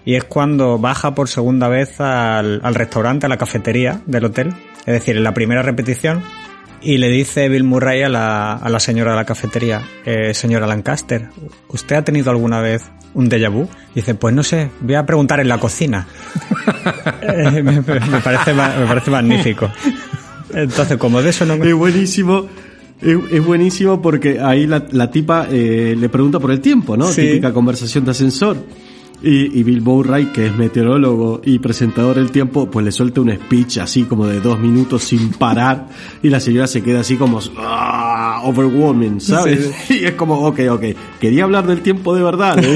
Y es cuando baja por segunda vez al, al restaurante, a la cafetería del hotel. Es decir, en la primera repetición. Y le dice Bill Murray a la, a la señora de la cafetería, eh, señora Lancaster, ¿usted ha tenido alguna vez un déjà vu? Dice, pues no sé, voy a preguntar en la cocina. Eh, me, me parece, me parece magnífico. Entonces, como de eso no... Es buenísimo. Es, es buenísimo porque ahí la, la tipa eh, le pregunta por el tiempo, ¿no? Sí. Típica conversación de ascensor. Y, y Bill Murray, que es meteorólogo y presentador del tiempo, pues le suelta un speech así como de dos minutos sin parar y la señora se queda así como ah, overwhelming, ¿sabes? Y es como, ok, ok, quería hablar del tiempo de verdad.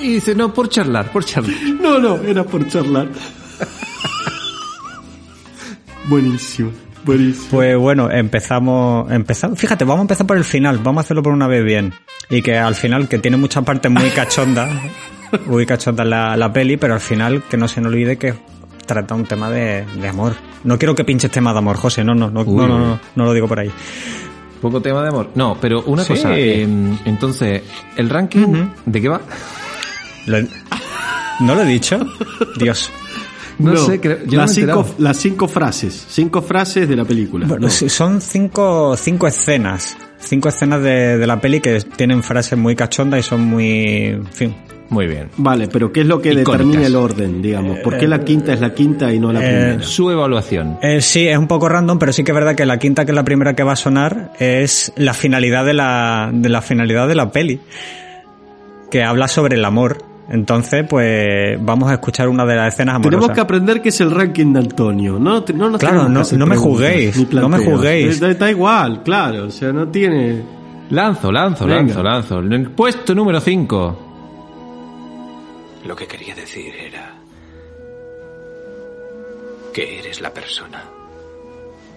Y dice, no, por charlar, por charlar. No, no, era por charlar. buenísimo, buenísimo. Pues bueno, empezamos, empezamos. Fíjate, vamos a empezar por el final, vamos a hacerlo por una vez bien. Y que al final, que tiene muchas partes muy cachondas, muy cachondas la, la peli, pero al final que no se nos olvide que trata un tema de, de amor. No quiero que pinches tema de amor, José, no, no, no, Uy, no, no, no, no lo digo por ahí. Poco tema de amor. No, pero una Sí. cosa. em, entonces, ¿el ranking de qué va? Lo- ¿No lo he dicho? Dios. No, sé, creo, yo no las, me cinco, las cinco frases, cinco frases de la película. Bueno, No. sí, son cinco, cinco escenas. Cinco escenas de, de la peli que tienen frases muy cachondas y son muy, en fin, Muy bien. Vale, pero ¿qué es lo que Icónicas. determina el orden, digamos? ¿Por qué la quinta es la quinta y no la eh, primera? Su evaluación. Eh, sí, es un poco random, pero sí que es verdad que la quinta, que es la primera que va a sonar, es la finalidad de la, de la finalidad de la peli. Que habla sobre el amor. Entonces, pues, vamos a escuchar una de las escenas amorosas. Tenemos que aprender que es el ranking de Antonio, ¿no? No nos Claro, no- no me juzguéis, no me juzguéis. Da, da igual, claro, o sea, no tiene... Lanzo, lanzo, Venga. lanzo, lanzo. En el puesto número 5. Lo que quería decir era que eres la persona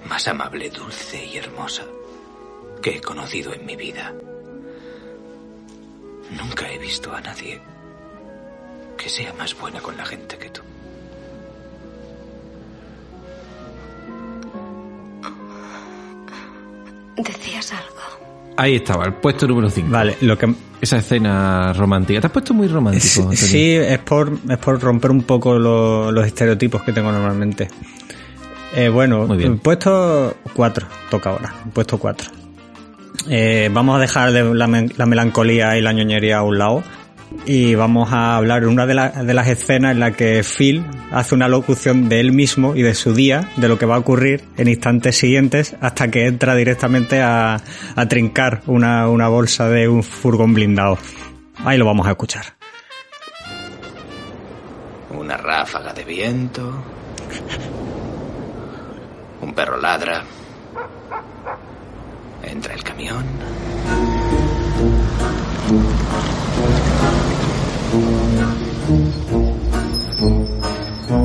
más amable, dulce y hermosa que he conocido en mi vida. Nunca he visto a nadie que sea más buena con la gente que tú. Decías algo. Ahí estaba, el puesto número 5. Vale, lo que Esa escena romántica. Te has puesto muy romántico. Sí, es por, es por romper un poco lo- los estereotipos que tengo normalmente. Eh, bueno, Muy bien. puesto 4, toca ahora, puesto 4. vamos a dejar de la, la melancolía y la ñoñería a un lado y vamos a hablar de una de, la- de las escenas en la que Phil hace una locución de él mismo y de su día, de lo que va a ocurrir en instantes siguientes, hasta que entra directamente a, trincar una bolsa de un furgón blindado. Ahí lo vamos a escuchar. Una ráfaga de viento. Un perro ladra. Entra el camión.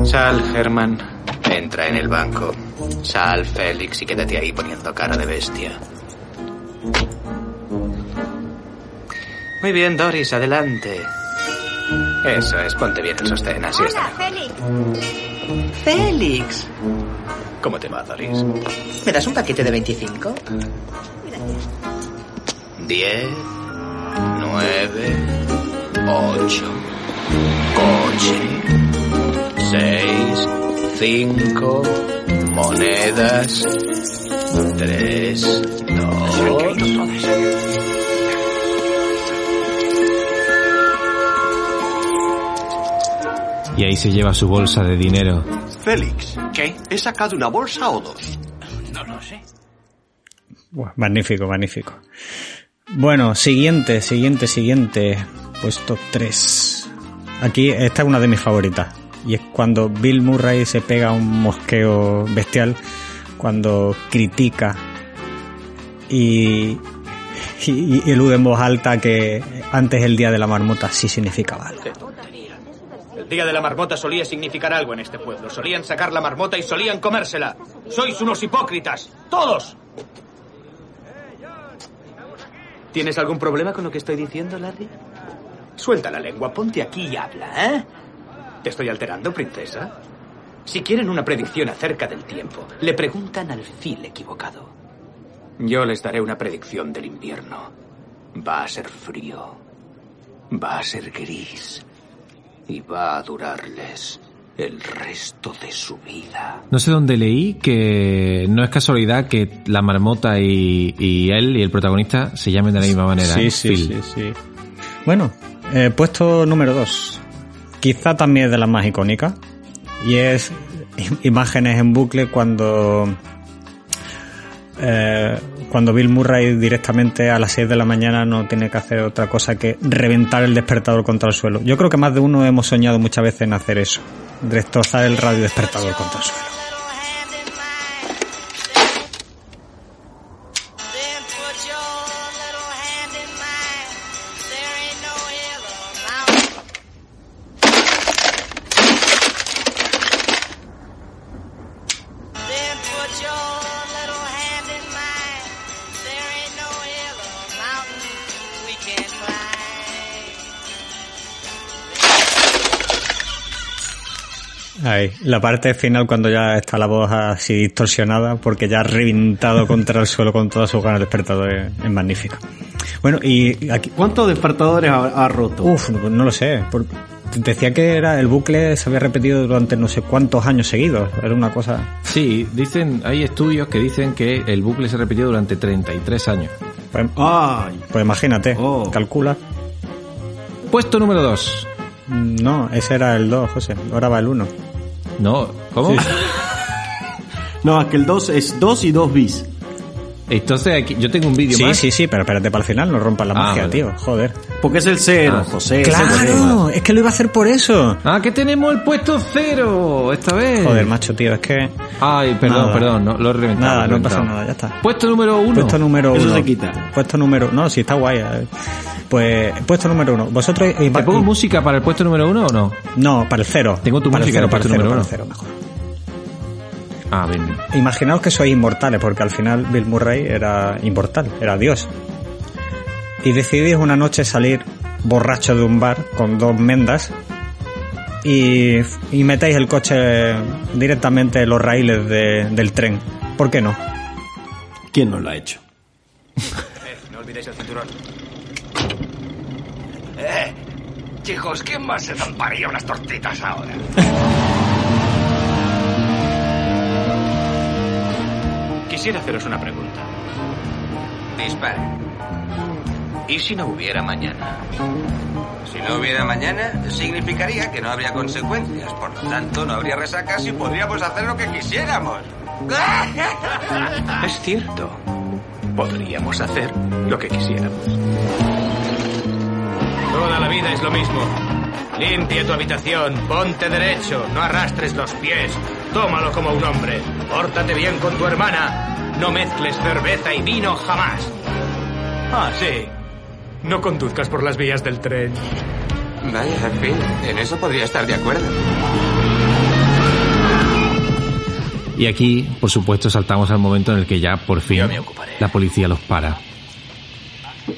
Sal, Herman. Entra en el banco. Sal, Félix, y quédate ahí poniendo cara de bestia. Muy bien, Doris, adelante. Eso es, ponte bien el sostén, así está. Félix. Félix, ¿Cómo te va, Doris? ¿me das un paquete de 25? Diez, nueve, ocho. Coche. Seis, cinco, monedas. Tres, dos. Y ahí se lleva su bolsa de dinero. Félix, ¿Qué? ¿he sacado una bolsa o dos? No lo sé. Buah, magnífico, magnífico. Bueno, siguiente, siguiente, siguiente. Puesto 3. Aquí esta es una de mis favoritas. Y es cuando Bill Murray se pega un mosqueo bestial. Cuando critica y, y, y elude en voz alta que antes el día de la marmota sí significaba algo. El día de la marmota solía significar algo en este pueblo. Solían sacar la marmota y solían comérsela. Sois unos hipócritas. ¡Todos! ¿Tienes algún problema con lo que estoy diciendo, Larry? Suelta la lengua, ponte aquí y habla, ¿eh? ¿Te estoy alterando, princesa? Si quieren una predicción acerca del tiempo, le preguntan al fil equivocado. Yo les daré una predicción del invierno. Va a ser frío. Va a ser gris. Y va a durarles el resto de su vida. No sé dónde leí que no es casualidad que la marmota y, y él y el protagonista se llamen de la misma manera. Sí, ¿eh? sí, Phil. sí, sí. Bueno, eh, puesto número 2. Quizá también es de las más icónicas. Y es im- imágenes en bucle cuando. eh, cuando Bill Murray directamente a las 6 de la mañana no tiene que hacer otra cosa que reventar el despertador contra el suelo. Yo creo que más de uno hemos soñado muchas veces en hacer eso. Destrozar el radio despertador contra el suelo. La parte final cuando ya está la voz así distorsionada porque ya ha reventado contra el suelo con todas sus ganas el despertador es, es magnífico. Bueno, y aquí... ¿Cuántos despertadores ha, ha roto? Uf, no, no lo sé. por- decía que era el bucle se había repetido durante no sé cuántos años seguidos. Era una cosa... Sí, dicen, hay estudios que dicen que el bucle se repitió durante 33 años. Pues, Ay, pues imagínate, Oh. calcula. Puesto número 2. No, ese era el 2, José. Ahora va el 1. No, ¿cómo? Sí. no, es que el 2 es 2 y 2 bis. Entonces aquí, yo tengo un vídeo Sí, más. sí, sí, pero espérate para el final, no rompas la Ah, magia, vale. tío. Joder. Porque es el 0, Ah, José. es. Claro, es que lo iba a hacer por eso. Ah, que tenemos el puesto cero esta vez. Joder, macho, tío, es que... Ay, perdón, Nada. perdón, no, lo he reventado. Nada, no pasa nada, ya está. Puesto número uno. Puesto número Eso uno. se quita. Puesto número... No, sí, está guay. eh. Pues, puesto número uno. Vosotros... ¿Te pongo música para el puesto número uno o no? No, para el cero. Tengo tu para música el el para el puesto cero, número para el uno. cero, mejor. Ah, bien. Imaginaos que sois inmortales, porque al final Bill Murray era inmortal, era Dios. Y decidís una noche salir borracho de un bar con dos mendas y, y metéis el coche directamente en los raíles de- del tren. ¿Por qué no? ¿Quién no lo ha hecho? Eh, no olvidéis el cinturón. Eh, chicos, ¿quién más se zamparía unas tortitas ahora? Quisiera haceros una pregunta. Dispare. ¿Y si no hubiera mañana? Si no hubiera mañana, significaría que no habría consecuencias. Por lo tanto, no habría resacas y podríamos hacer lo que quisiéramos. Es cierto. Podríamos hacer lo que quisiéramos. Toda la vida es lo mismo. Limpia tu habitación, ponte derecho, no arrastres los pies, tómalo como un hombre, pórtate bien con tu hermana, no mezcles cerveza y vino jamás. Ah, sí. No conduzcas por las vías del tren. Vaya, en fin, en eso podría estar de acuerdo. Y aquí, por supuesto, saltamos al momento en el que ya, por fin, la policía los para.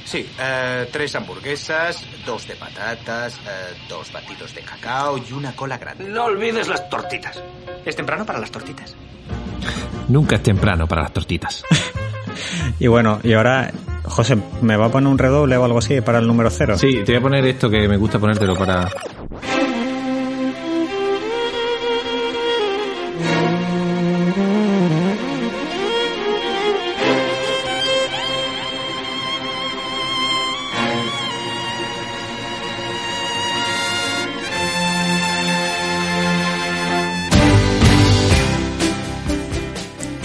Sí, eh, tres hamburguesas, dos de patatas, eh, dos batidos de cacao y una cola grande. No olvides las tortitas. ¿Es temprano para las tortitas? Nunca es temprano para las tortitas. Y bueno, y ahora, José, ¿me va a poner un redoble o algo así para el número cero? Sí, te voy a poner esto que me gusta ponértelo para...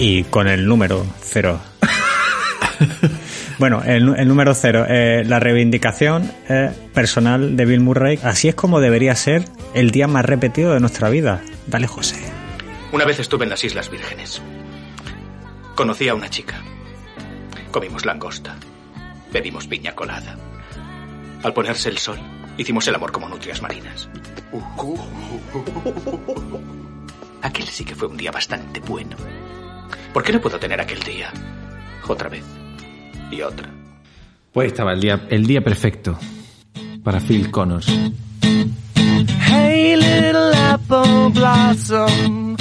Y con el número cero. bueno, el, número cero, eh, la reivindicación eh, personal de Bill Murray. Así es como debería ser el día más repetido de nuestra vida. Dale, José. Una vez estuve en las Islas Vírgenes. Conocí a una chica. Comimos langosta. Bebimos piña colada. Al ponerse el sol, hicimos el amor como nutrias marinas. Aquel sí que fue un día bastante bueno. ¿Por qué no puedo tener aquel día? Otra vez. Y otra. Pues estaba el día, el día perfecto para Phil Connors. Hey, little apple blossom.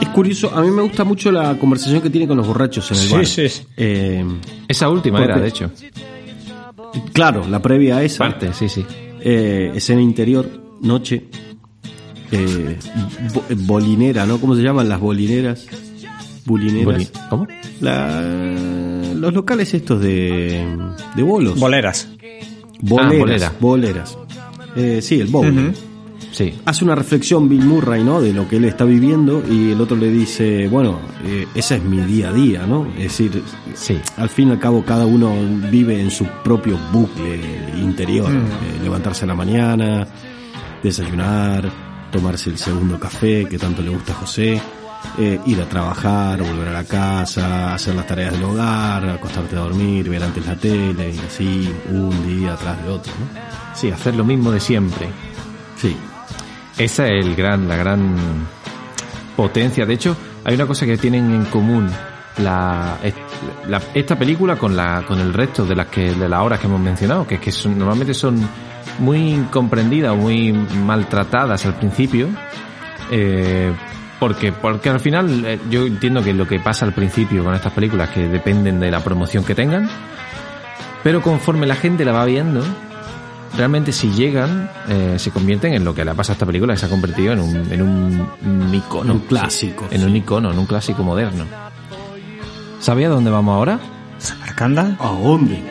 Es curioso, a mí me gusta mucho la conversación que tiene con los borrachos en el Sí, bar. sí, sí. Eh, Esa última Porque- era, de hecho. claro, la previa a esa. Parte, sí, sí. Eh, escena interior, noche. Eh, bo- bolinera, ¿no? ¿Cómo se llaman las bolineras? Bulineras. Boli- ¿Cómo? La- los locales estos de, de bolos. Boleras. boleras. Ah, bolera. boleras. Eh, sí, el bowling. Sí. Hace una reflexión Bill Murray, ¿no? De lo que él está viviendo y el otro le dice, bueno, eh, ese es mi día a día, ¿no? Es decir, Sí. al fin y al cabo cada uno vive en su propio bucle interior. Eh, levantarse a la mañana, desayunar, tomarse el segundo café que tanto le gusta a José, eh, ir a trabajar, volver a la casa, hacer las tareas del hogar, acostarte a dormir, ver antes la tele y así un día atrás de otro, ¿no? Sí, hacer lo mismo de siempre. Sí. Esa es el gran, la gran potencia. De hecho, hay una cosa que tienen en común la, est- la- esta película con la con el resto de las que de las horas que hemos mencionado, que es que son- normalmente son muy incomprendidas o muy maltratadas al principio. eh, porque, porque al final eh, yo entiendo que lo que pasa al principio con estas películas que dependen de la promoción que tengan, pero conforme la gente la va viendo, realmente si llegan, eh, se convierten en lo que le ha pasado a esta película, que se ha convertido en un, en un, un icono. Un clásico, En un icono, en un clásico moderno. ¿Sabía dónde vamos ahora? ¿Samarcanda? ¿A dónde?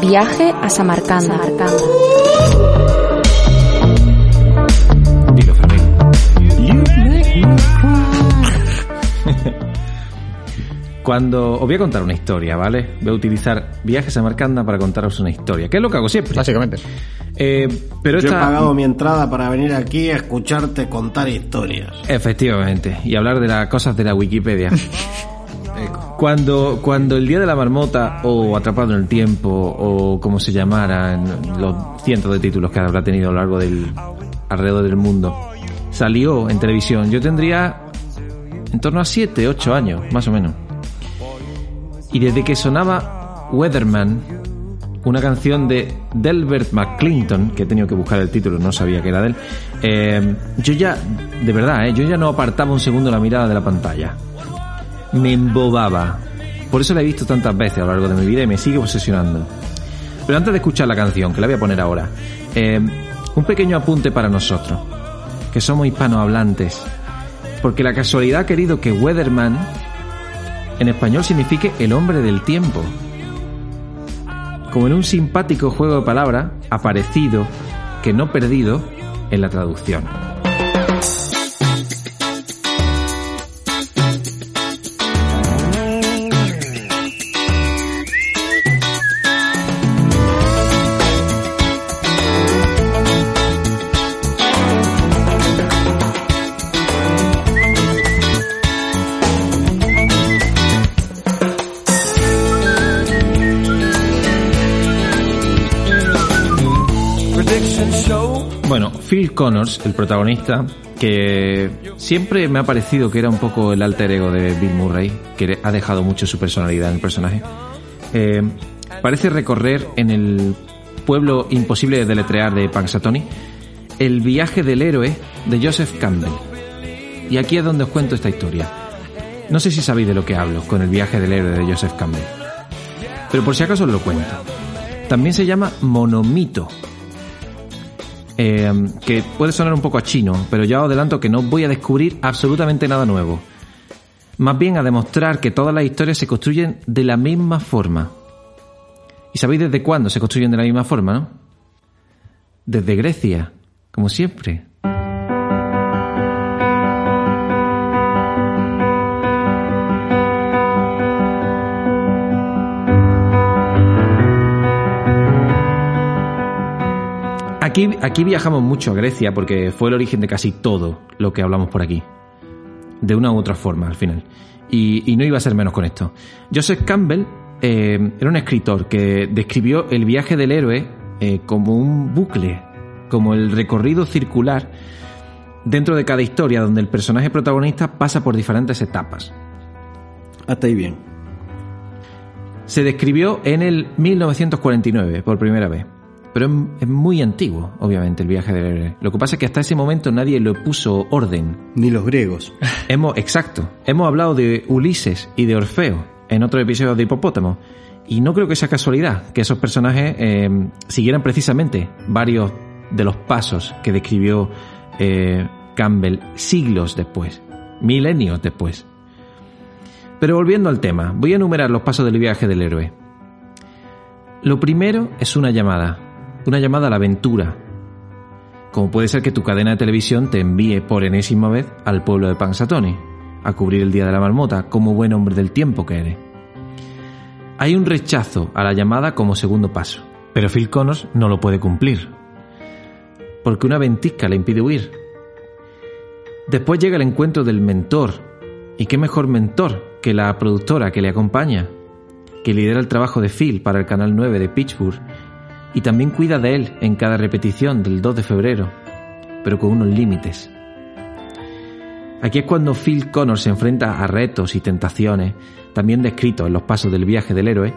Viaje a Samarcanda. Cuando os voy a contar una historia, ¿vale? Voy a utilizar viajes a Marcanda para contaros una historia, que es lo que hago siempre. Básicamente. Eh, pero Yo he pagado mi entrada para venir aquí a escucharte contar historias. Efectivamente, y hablar de las cosas de la Wikipedia. Cuando, cuando el Día de la Marmota o Atrapado en el Tiempo o como se llamaran los cientos de títulos que habrá tenido a lo largo del alrededor del mundo salió en televisión, yo tendría en torno a 7, 8 años, más o menos. Y desde que sonaba Weatherman una canción de Delbert McClinton, que he tenido que buscar el título, no sabía que era de él. Eh, yo ya, de verdad, eh, yo ya no apartaba un segundo la mirada de la pantalla. Me embobaba. Por eso la he visto tantas veces a lo largo de mi vida y me sigue obsesionando. Pero antes de escuchar la canción, que la voy a poner ahora, eh, un pequeño apunte para nosotros, que somos hispanohablantes. Porque la casualidad ha querido que Weatherman en español signifique el hombre del tiempo. Como en un simpático juego de palabras, aparecido, que no perdido, en la traducción. Connors, el protagonista, que siempre me ha parecido que era un poco el alter ego de Bill Murray, que ha dejado mucho su personalidad en el personaje, eh, parece recorrer en el pueblo imposible de deletrear de Punxsutawney el viaje del héroe de Joseph Campbell. Y aquí es donde os cuento esta historia. No sé si sabéis de lo que hablo con el viaje del héroe de Joseph Campbell, pero por si acaso os lo cuento. También se llama monomito, eh, que puede sonar un poco a chino, pero ya os adelanto que no voy a descubrir absolutamente nada nuevo. Más bien a demostrar que todas las historias se construyen de la misma forma. ¿Y sabéis desde cuándo se construyen de la misma forma, no? Desde Grecia, como siempre. Aquí, aquí viajamos mucho a Grecia porque fue el origen de casi todo lo que hablamos por aquí. De una u otra forma, al final. Y, y no iba a ser menos con esto. Joseph Campbell eh, era un escritor que describió el viaje del héroe eh, como un bucle, como el recorrido circular dentro de cada historia donde el personaje protagonista pasa por diferentes etapas. Hasta ahí bien. Se describió en el 1949 por primera vez. Pero es, muy antiguo, obviamente, el viaje del héroe. Lo que pasa es que hasta ese momento nadie le puso orden. Ni los griegos. Hemos, exacto. Hemos hablado de Ulises y de Orfeo en otro episodio de Hipopótamo. Y no creo que sea casualidad que esos personajes eh, siguieran precisamente varios de los pasos que describió eh, Campbell siglos después, milenios después. Pero volviendo al tema, voy a enumerar los pasos del viaje del héroe. Lo primero es una llamada, una llamada a la aventura. Como puede ser que tu cadena de televisión te envíe por enésima vez al pueblo de Pansatoni, a cubrir el Día de la Marmota, como buen hombre del tiempo que eres. Hay un rechazo a la llamada como segundo paso, pero Phil Connors no lo puede cumplir, porque una ventisca le impide huir. Después llega el encuentro del mentor, y qué mejor mentor que la productora que le acompaña, que lidera el trabajo de Phil para el Canal 9 de Pittsburgh y también cuida de él en cada repetición del 2 de febrero, pero con unos límites. Aquí es cuando Phil Connors se enfrenta a retos y tentaciones, también descritos en los pasos del viaje del héroe,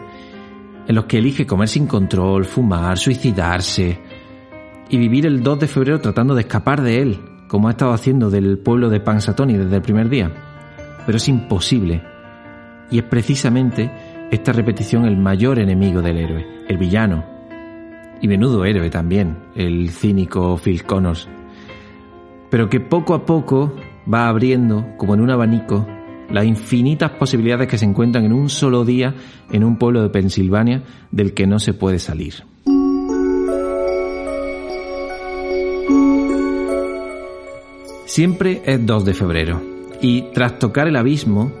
en los que elige comer sin control, fumar, suicidarse y vivir el 2 de febrero tratando de escapar de él, como ha estado haciendo del pueblo de Pansatoni desde el primer día. Pero es imposible. Y es precisamente esta repetición el mayor enemigo del héroe, el villano. Y menudo héroe también, el cínico Phil Connors. Pero que poco a poco va abriendo, como en un abanico, las infinitas posibilidades que se encuentran en un solo día en un pueblo de Pensilvania del que no se puede salir. Siempre es 2 de febrero y tras tocar el abismo,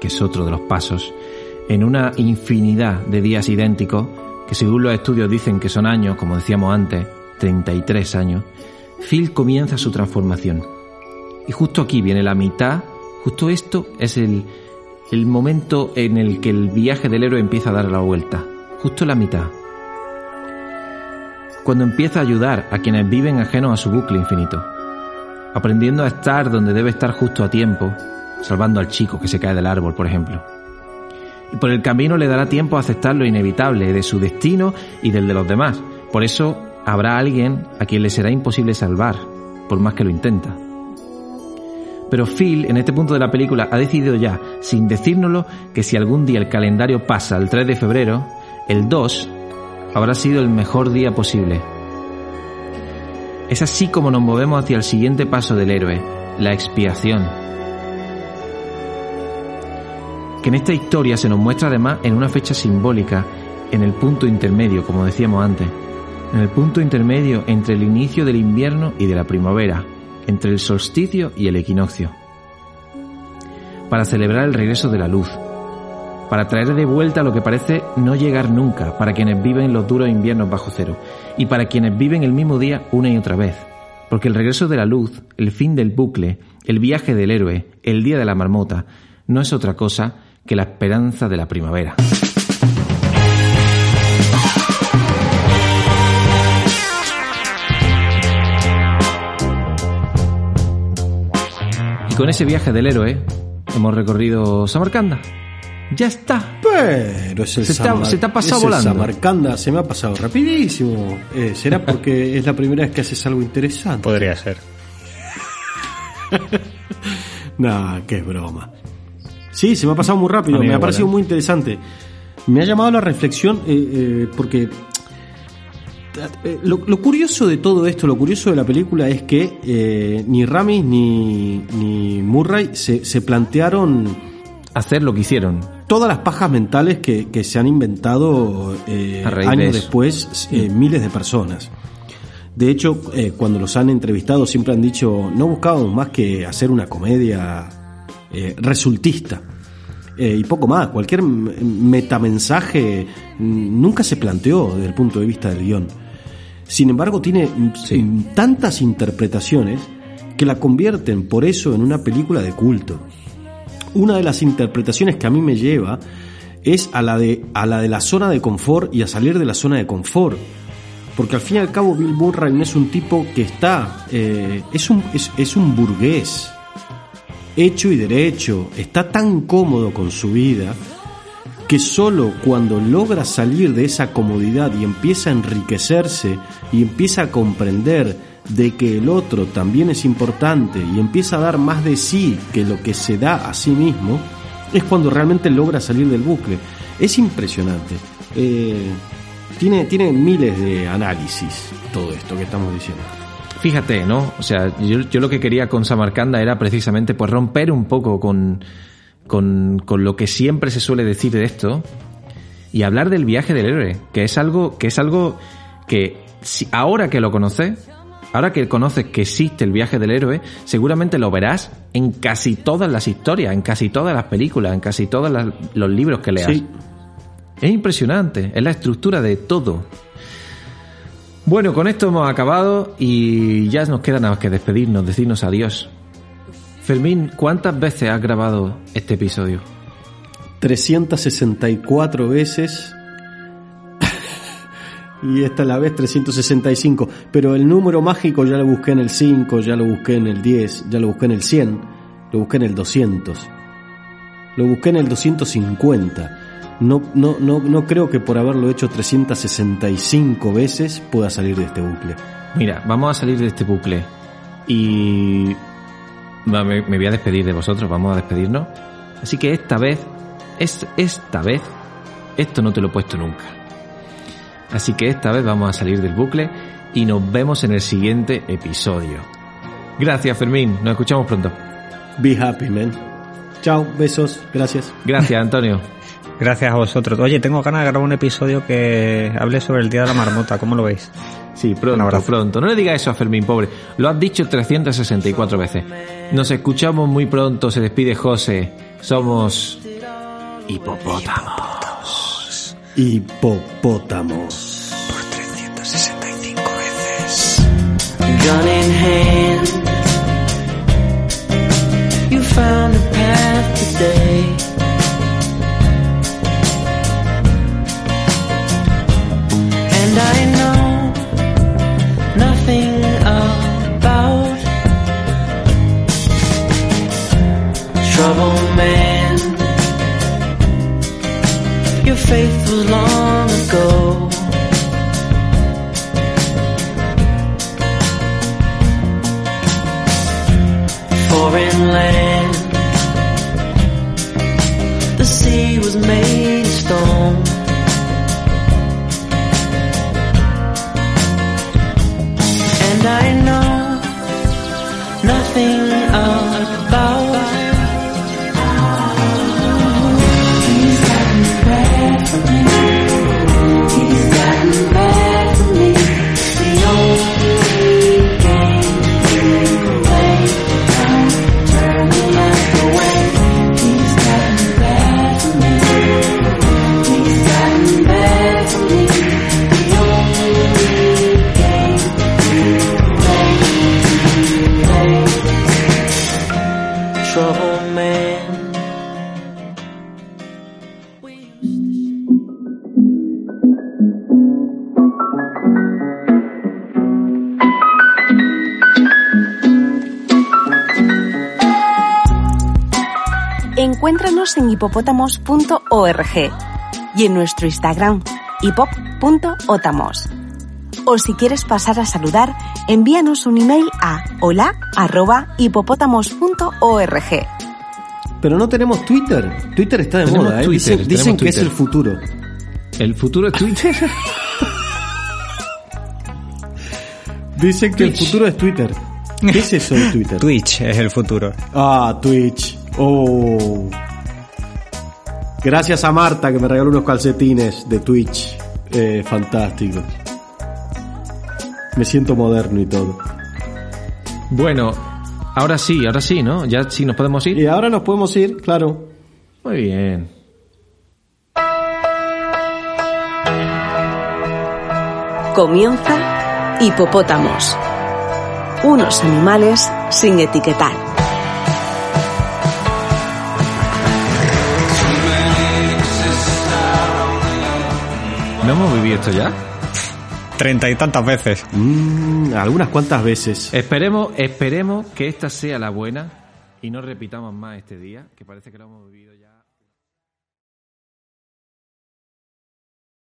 que es otro de los pasos, en una infinidad de días idénticos, que según los estudios dicen que son años, como decíamos antes, 33 años, Phil comienza su transformación. Y justo aquí viene la mitad, justo esto es el, el momento en el que el viaje del héroe empieza a dar la vuelta, justo la mitad. Cuando empieza a ayudar a quienes viven ajenos a su bucle infinito, aprendiendo a estar donde debe estar justo a tiempo, salvando al chico que se cae del árbol, por ejemplo. Y por el camino le dará tiempo a aceptar lo inevitable de su destino y del de los demás. Por eso habrá alguien a quien le será imposible salvar, por más que lo intenta. Pero Phil, en este punto de la película, ha decidido ya, sin decírnoslo, que si algún día el calendario pasa al 3 de febrero, el 2 habrá sido el mejor día posible. Es así como nos movemos hacia el siguiente paso del héroe, la expiación. Que en esta historia se nos muestra además en una fecha simbólica, en el punto intermedio, como decíamos antes, en el punto intermedio entre el inicio del invierno y de la primavera, entre el solsticio y el equinoccio, para celebrar el regreso de la luz, para traer de vuelta lo que parece no llegar nunca para quienes viven los duros inviernos bajo cero y para quienes viven el mismo día una y otra vez, porque el regreso de la luz, el fin del bucle, el viaje del héroe, el día de la marmota, no es otra cosa que la esperanza de la primavera. Y con ese viaje del héroe hemos recorrido Samarcanda. Ya está. Pero es el Se te Samar- se te ha pasado es volando. Samarcanda se me ha pasado rapidísimo. Eh, ¿Será porque es la primera vez que haces algo interesante? Podría ser. Nah, qué broma. Sí, se me ha pasado muy rápido, A me ha parecido muy interesante. Me ha llamado la reflexión eh, eh, porque eh, lo, lo curioso de todo esto, lo curioso de la película es que eh, ni Ramis ni, ni Murray se, se plantearon hacer lo que hicieron. Todas las pajas mentales que, que se han inventado eh, A de años después eh, miles de personas. De hecho, cuando los han entrevistado siempre han dicho, no buscábamos más que hacer una comedia eh, resultista. Eh, y poco más, cualquier metamensaje mm, nunca se planteó desde el punto de vista del guion. Sin embargo, tiene tantas interpretaciones que la convierten por eso en una película de culto. Una de las interpretaciones que a mí me lleva es a la de, a la, de la zona de confort y a salir de la zona de confort. Porque al fin y al cabo Bill Murray no es un tipo que está, eh, es, un, es, es un burgués, hecho y derecho, está tan cómodo con su vida que solo cuando logra salir de esa comodidad y empieza a enriquecerse y empieza a comprender de que el otro también es importante y empieza a dar más de sí que lo que se da a sí mismo, es cuando realmente logra salir del bucle. Es impresionante. Eh, tiene, tiene miles de análisis todo esto que estamos diciendo. Fíjate, ¿no? O sea, yo, yo lo que quería con Samarcanda era precisamente pues romper un poco con, con, con lo que siempre se suele decir de esto y hablar del viaje del héroe, que es algo que es algo que si, ahora que lo conoces, ahora que conoces que existe el viaje del héroe, seguramente lo verás en casi todas las historias, en casi todas las películas, en casi todos los libros que leas. Sí. Es impresionante, es la estructura de todo. Bueno, con esto hemos acabado y ya nos queda nada más que despedirnos, decirnos adiós. Fermín, ¿cuántas veces has grabado este episodio? 364 veces. y esta es la vez 365. Pero el número mágico ya lo busqué en el 5, ya lo busqué en el 10, ya lo busqué en el 100, lo busqué en el 200. Lo busqué en el 250. No, no, no, no creo que por haberlo hecho 365 veces pueda salir de este bucle. Mira, vamos a salir de este bucle y me voy a despedir de vosotros, vamos a despedirnos. Así que esta vez, es, esta vez, esto no te lo he puesto nunca. Así que esta vez vamos a salir del bucle y nos vemos en el siguiente episodio. Gracias Fermín, nos escuchamos pronto. Be happy, man. Chao, besos, gracias. Gracias Antonio. Gracias a vosotros. Oye, tengo ganas de grabar un episodio que hable sobre el Día de la Marmota. ¿Cómo lo veis? Sí, pronto, pronto. No le digas eso a Fermín, pobre. Lo has dicho 364 veces. Nos escuchamos muy pronto. Se despide José. Somos hipopótamos. Hipopótamos. Por 365 veces. Gun in hand. You found a path today. I know nothing about trouble, man. foreign Encuéntranos en hipopótamos.org y en nuestro Instagram hipop.otamos. O si quieres pasar a saludar, envíanos un email a hola@hipopótamos.org. Pero no tenemos Twitter. Twitter está de Tenemos moda, ¿eh? Twitter, dicen que es el futuro. ¿El futuro es Twitter? Dicen que el futuro es Twitter. ¿Qué es eso de Twitter? Twitch es el futuro. Ah, Twitch. Oh. Gracias a Marta que me regaló unos calcetines de Twitch. Eh, fantástico. Me siento moderno y todo. Bueno, ahora sí, ahora sí, ¿no? Ya sí nos podemos ir. Y ahora nos podemos ir, claro. Muy bien. Comienza Hipopótamos. Unos animales sin etiquetar. ¿No hemos vivido esto ya? Treinta y tantas veces. Mm, algunas cuantas veces. Esperemos, esperemos que esta sea la buena y no repitamos más este día, que parece que lo hemos vivido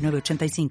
906985.